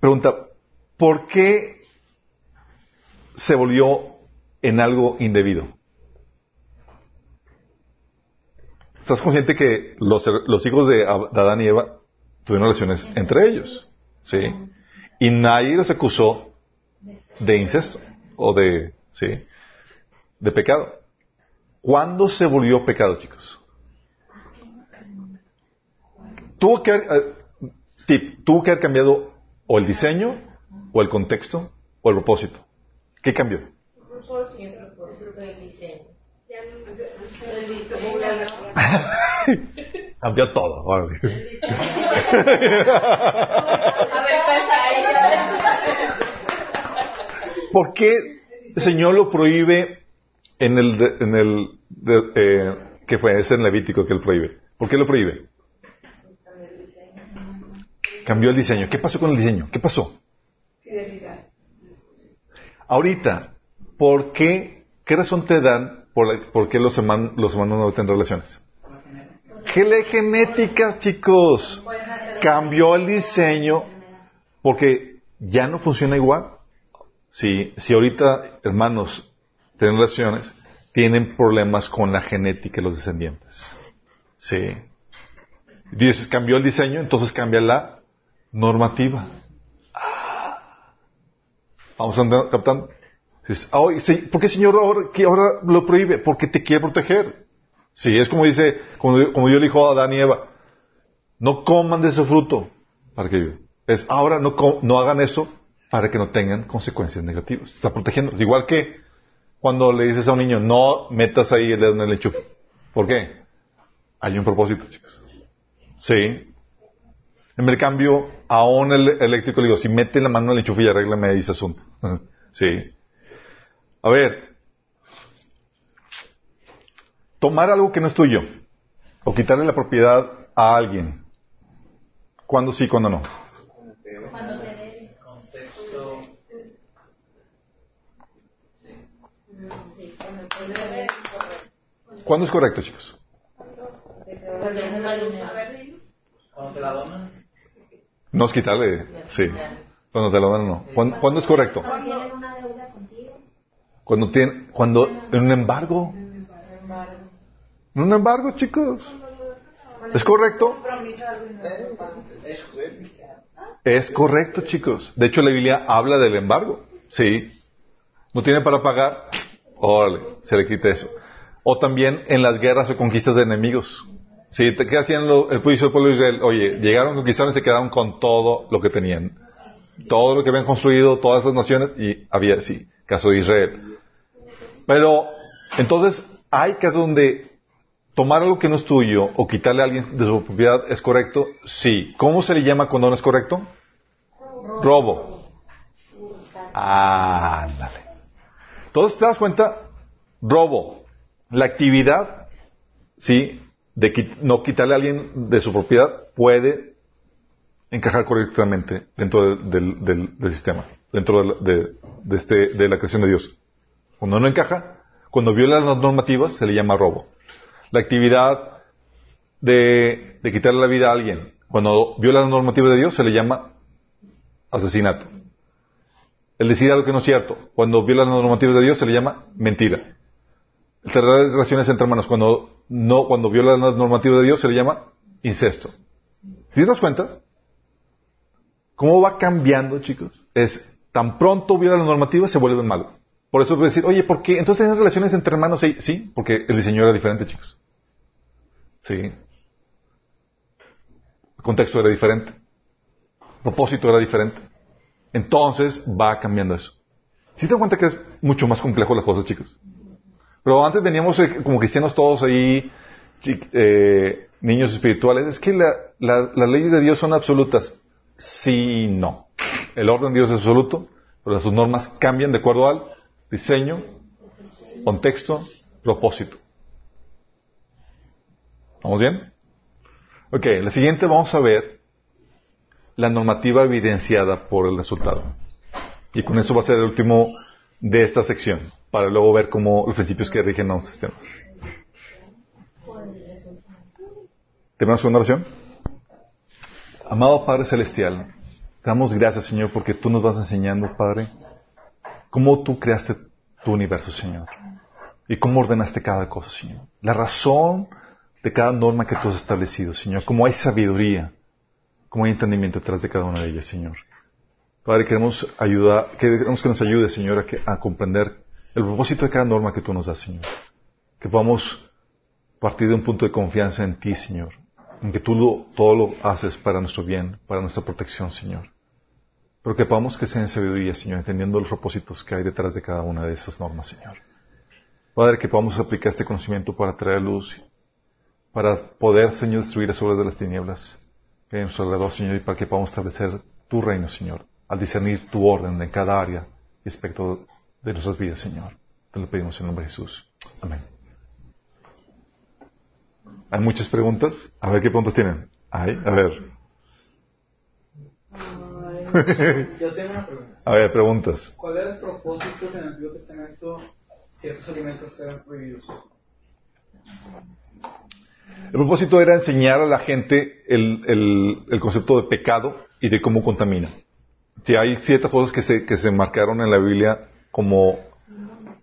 pregunta, ¿por qué se volvió en algo indebido? ¿Estás consciente que los, los hijos de Adán y Eva tuvieron relaciones entre ellos? ¿Sí? Y nadie los acusó de incesto o de, ¿sí? De pecado. ¿Cuándo se volvió pecado, chicos? Tuvo que haber, eh, tip, tuvo que haber cambiado o el diseño, o el contexto, o el propósito. ¿Qué cambió? cambió todo. órale. A pasa ahí. ¿Por qué el Señor lo prohíbe en el, de- en el de- eh, que fue? Es en Levítico que él prohíbe. ¿Por qué lo prohíbe? Cambió el diseño. ¿Qué pasó con el diseño? ¿Qué pasó? Ahorita, ¿por qué, qué razón te dan por, qué los, hermanos, los hermanos no tienen relaciones? Gele- genéticas, chicos. Cambió el diseño porque ya no funciona igual. Si, ahorita, hermanos, tienen relaciones, tienen problemas con la genética de los descendientes. Sí. Dios cambió el diseño, entonces cambia la normativa. Ah. Vamos andando, captando. Dices, "Ah, ¿Por qué Señor ahora, que ahora lo prohíbe? Porque te quiere proteger. Sí, es como dice, como, como Dios le dijo a Adán y Eva, no coman de ese fruto para que. Es ahora no, hagan eso para que no tengan consecuencias negativas. Está protegiendo. Igual que cuando le dices a un niño, no metas ahí el dedo en el enchufe. ¿Por qué? Hay un propósito, chicos. Sí. En el cambio, aún el eléctrico le digo, si mete la mano en el enchufe y arréglame ese asunto. Sí. A ver, tomar algo que no es tuyo o quitarle la propiedad a alguien. ¿Cuándo sí, cuándo no? Cuando te debe. ¿Cuándo es correcto, chicos? Cuando te la donan. No es quitarle, sí. Cuando te la donan, no. ¿Cuándo, ¿cuándo es correcto? Cuando tienen una deuda contigo. Cuando tiene, cuando, en un embargo. En un embargo, chicos. ¿Es correcto? Es correcto, chicos. De hecho, la Biblia habla del embargo. Sí. No tiene para pagar. Órale, se le quita eso. O también en las guerras o conquistas de enemigos. Sí, ¿qué hacían lo- el pueblo de Israel? Oye, llegaron, conquistaron y se quedaron con todo lo que tenían. Todo lo que habían construido, todas esas naciones, y había, sí, caso de Israel. Pero, entonces, hay casos donde tomar algo que no es tuyo o quitarle a alguien de su propiedad es correcto, sí. ¿Cómo se le llama cuando no es correcto? Robo. Ándale. Entonces, ¿te das cuenta? Robo. La actividad, sí, de qui- no quitarle a alguien de su propiedad puede encajar correctamente dentro de- del, del- del sistema, dentro de, de- de este, de la creación de Dios. Cuando no encaja, cuando viola las normativas, se le llama robo. La actividad de, de quitarle la vida a alguien, cuando viola las normativas de Dios, se le llama asesinato. El decir algo que no es cierto, cuando viola las normativas de Dios, se le llama mentira. El tener relaciones entre hermanos, cuando no, cuando viola las normativas de Dios, se le llama incesto. ¿Sí te das cuenta? ¿Cómo va cambiando, chicos? Es tan pronto viola las normativas, se vuelve malo. Por eso decir, oye, ¿por qué? Entonces tener relaciones entre hermanos, sí, sí, porque el diseño era diferente, chicos. Sí. El contexto era diferente. El propósito era diferente. Entonces va cambiando eso. ¿Sí te das cuenta que es mucho más complejo las cosas, chicos? Pero antes veníamos eh, como cristianos todos ahí, eh, niños espirituales. Es que la- la- las leyes de Dios son absolutas. Sí no. El orden de Dios es absoluto, pero sus normas cambian de acuerdo al diseño, contexto, propósito. ¿Vamos bien? Ok, la siguiente vamos a ver la normativa evidenciada por el resultado. Y con eso va a ser el último de esta sección, para luego ver cómo los principios que rigen los sistemas. ¿Tenemos una oración? Amado Padre Celestial, damos gracias, Señor, porque tú nos vas enseñando, Padre, cómo tú creaste tu universo, Señor. Y cómo ordenaste cada cosa, Señor. La razón de cada norma que tú has establecido, Señor. Cómo hay sabiduría, cómo hay entendimiento detrás de cada una de ellas, Señor. Padre, queremos ayudar, queremos que nos ayude, Señor, a, que- a comprender el propósito de cada norma que tú nos das, Señor. Que podamos partir de un punto de confianza en ti, Señor. En que tú lo- todo lo haces para nuestro bien, para nuestra protección, Señor. Pero que podamos crecer en sabiduría, Señor, entendiendo los propósitos que hay detrás de cada una de esas normas, Señor. Padre, que podamos aplicar este conocimiento para traer luz, para poder, Señor, destruir las obras de las tinieblas que hay en nuestro alrededor, Señor, y para que podamos establecer tu reino, Señor, al discernir tu orden en cada área y aspecto de nuestras vidas, Señor. Te lo pedimos en nombre de Jesús. Amén. ¿Hay muchas preguntas? A ver qué preguntas tienen. ¿Hay? A ver. Yo tengo una pregunta. A ver, preguntas. ¿Cuál era el propósito que en el Antiguo Testamento ciertos alimentos eran prohibidos? El propósito era enseñar a la gente el, el- el concepto de pecado y de cómo contamina. Sí, hay ciertas cosas que se, que se marcaron en la Biblia como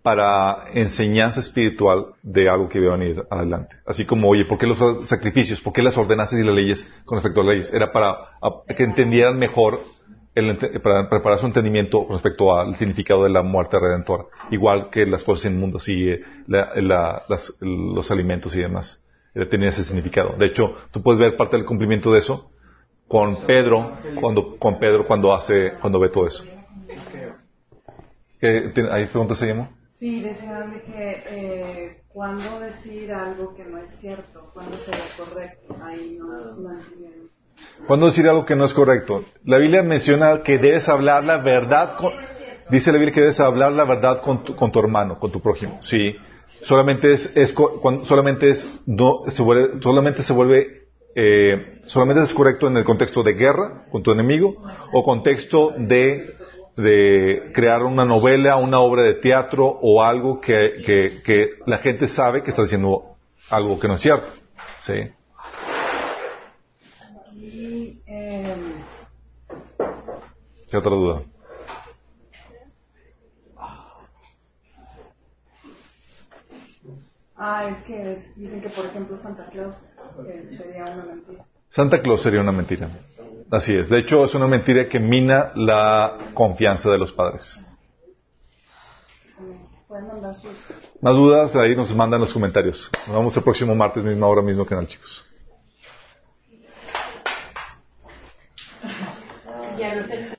para enseñanza espiritual de algo que iba a venir adelante. Así como, oye, ¿por qué los sacrificios? ¿Por qué las ordenanzas y las leyes con respecto a las leyes? Era para a- que entendieran mejor, el para preparar su entendimiento respecto al significado de la muerte redentora. Igual que las cosas inmundas y eh, la- la- las- los alimentos y demás. Eh, Tenía ese significado. De hecho, tú puedes ver parte del cumplimiento de eso con Pedro, cuando, con Pedro cuando hace, cuando ve todo eso. ¿Qué- tiene- ¿Hay preguntas, se llama? Sí, decían de que eh, cuándo decir algo que no es cierto, cuándo sería correcto. Ahí no, no entiendo. ¿Cuándo decir algo que no es correcto? La Biblia menciona que debes hablar la verdad con, dice la Biblia que debes hablar la verdad con tu, con tu hermano, con tu prójimo. Sí. Solamente es, es co- cuando- solamente es, no, se vuelve, solamente se vuelve, eh, solamente es correcto en el contexto de guerra con tu enemigo o contexto de de crear una novela, una obra de teatro o algo que, que, que la gente sabe que está diciendo algo que no es cierto. ¿Sí? Y, eh, ¿Qué otra duda? ah, es que dicen que, por ejemplo, Santa Claus eh, sería una mentira. Santa Claus sería una mentira. Así es. De hecho, es una mentira que mina la confianza de los padres. Más dudas, ahí nos mandan los comentarios. Nos vemos el próximo martes, misma hora, mismo canal, chicos. Ya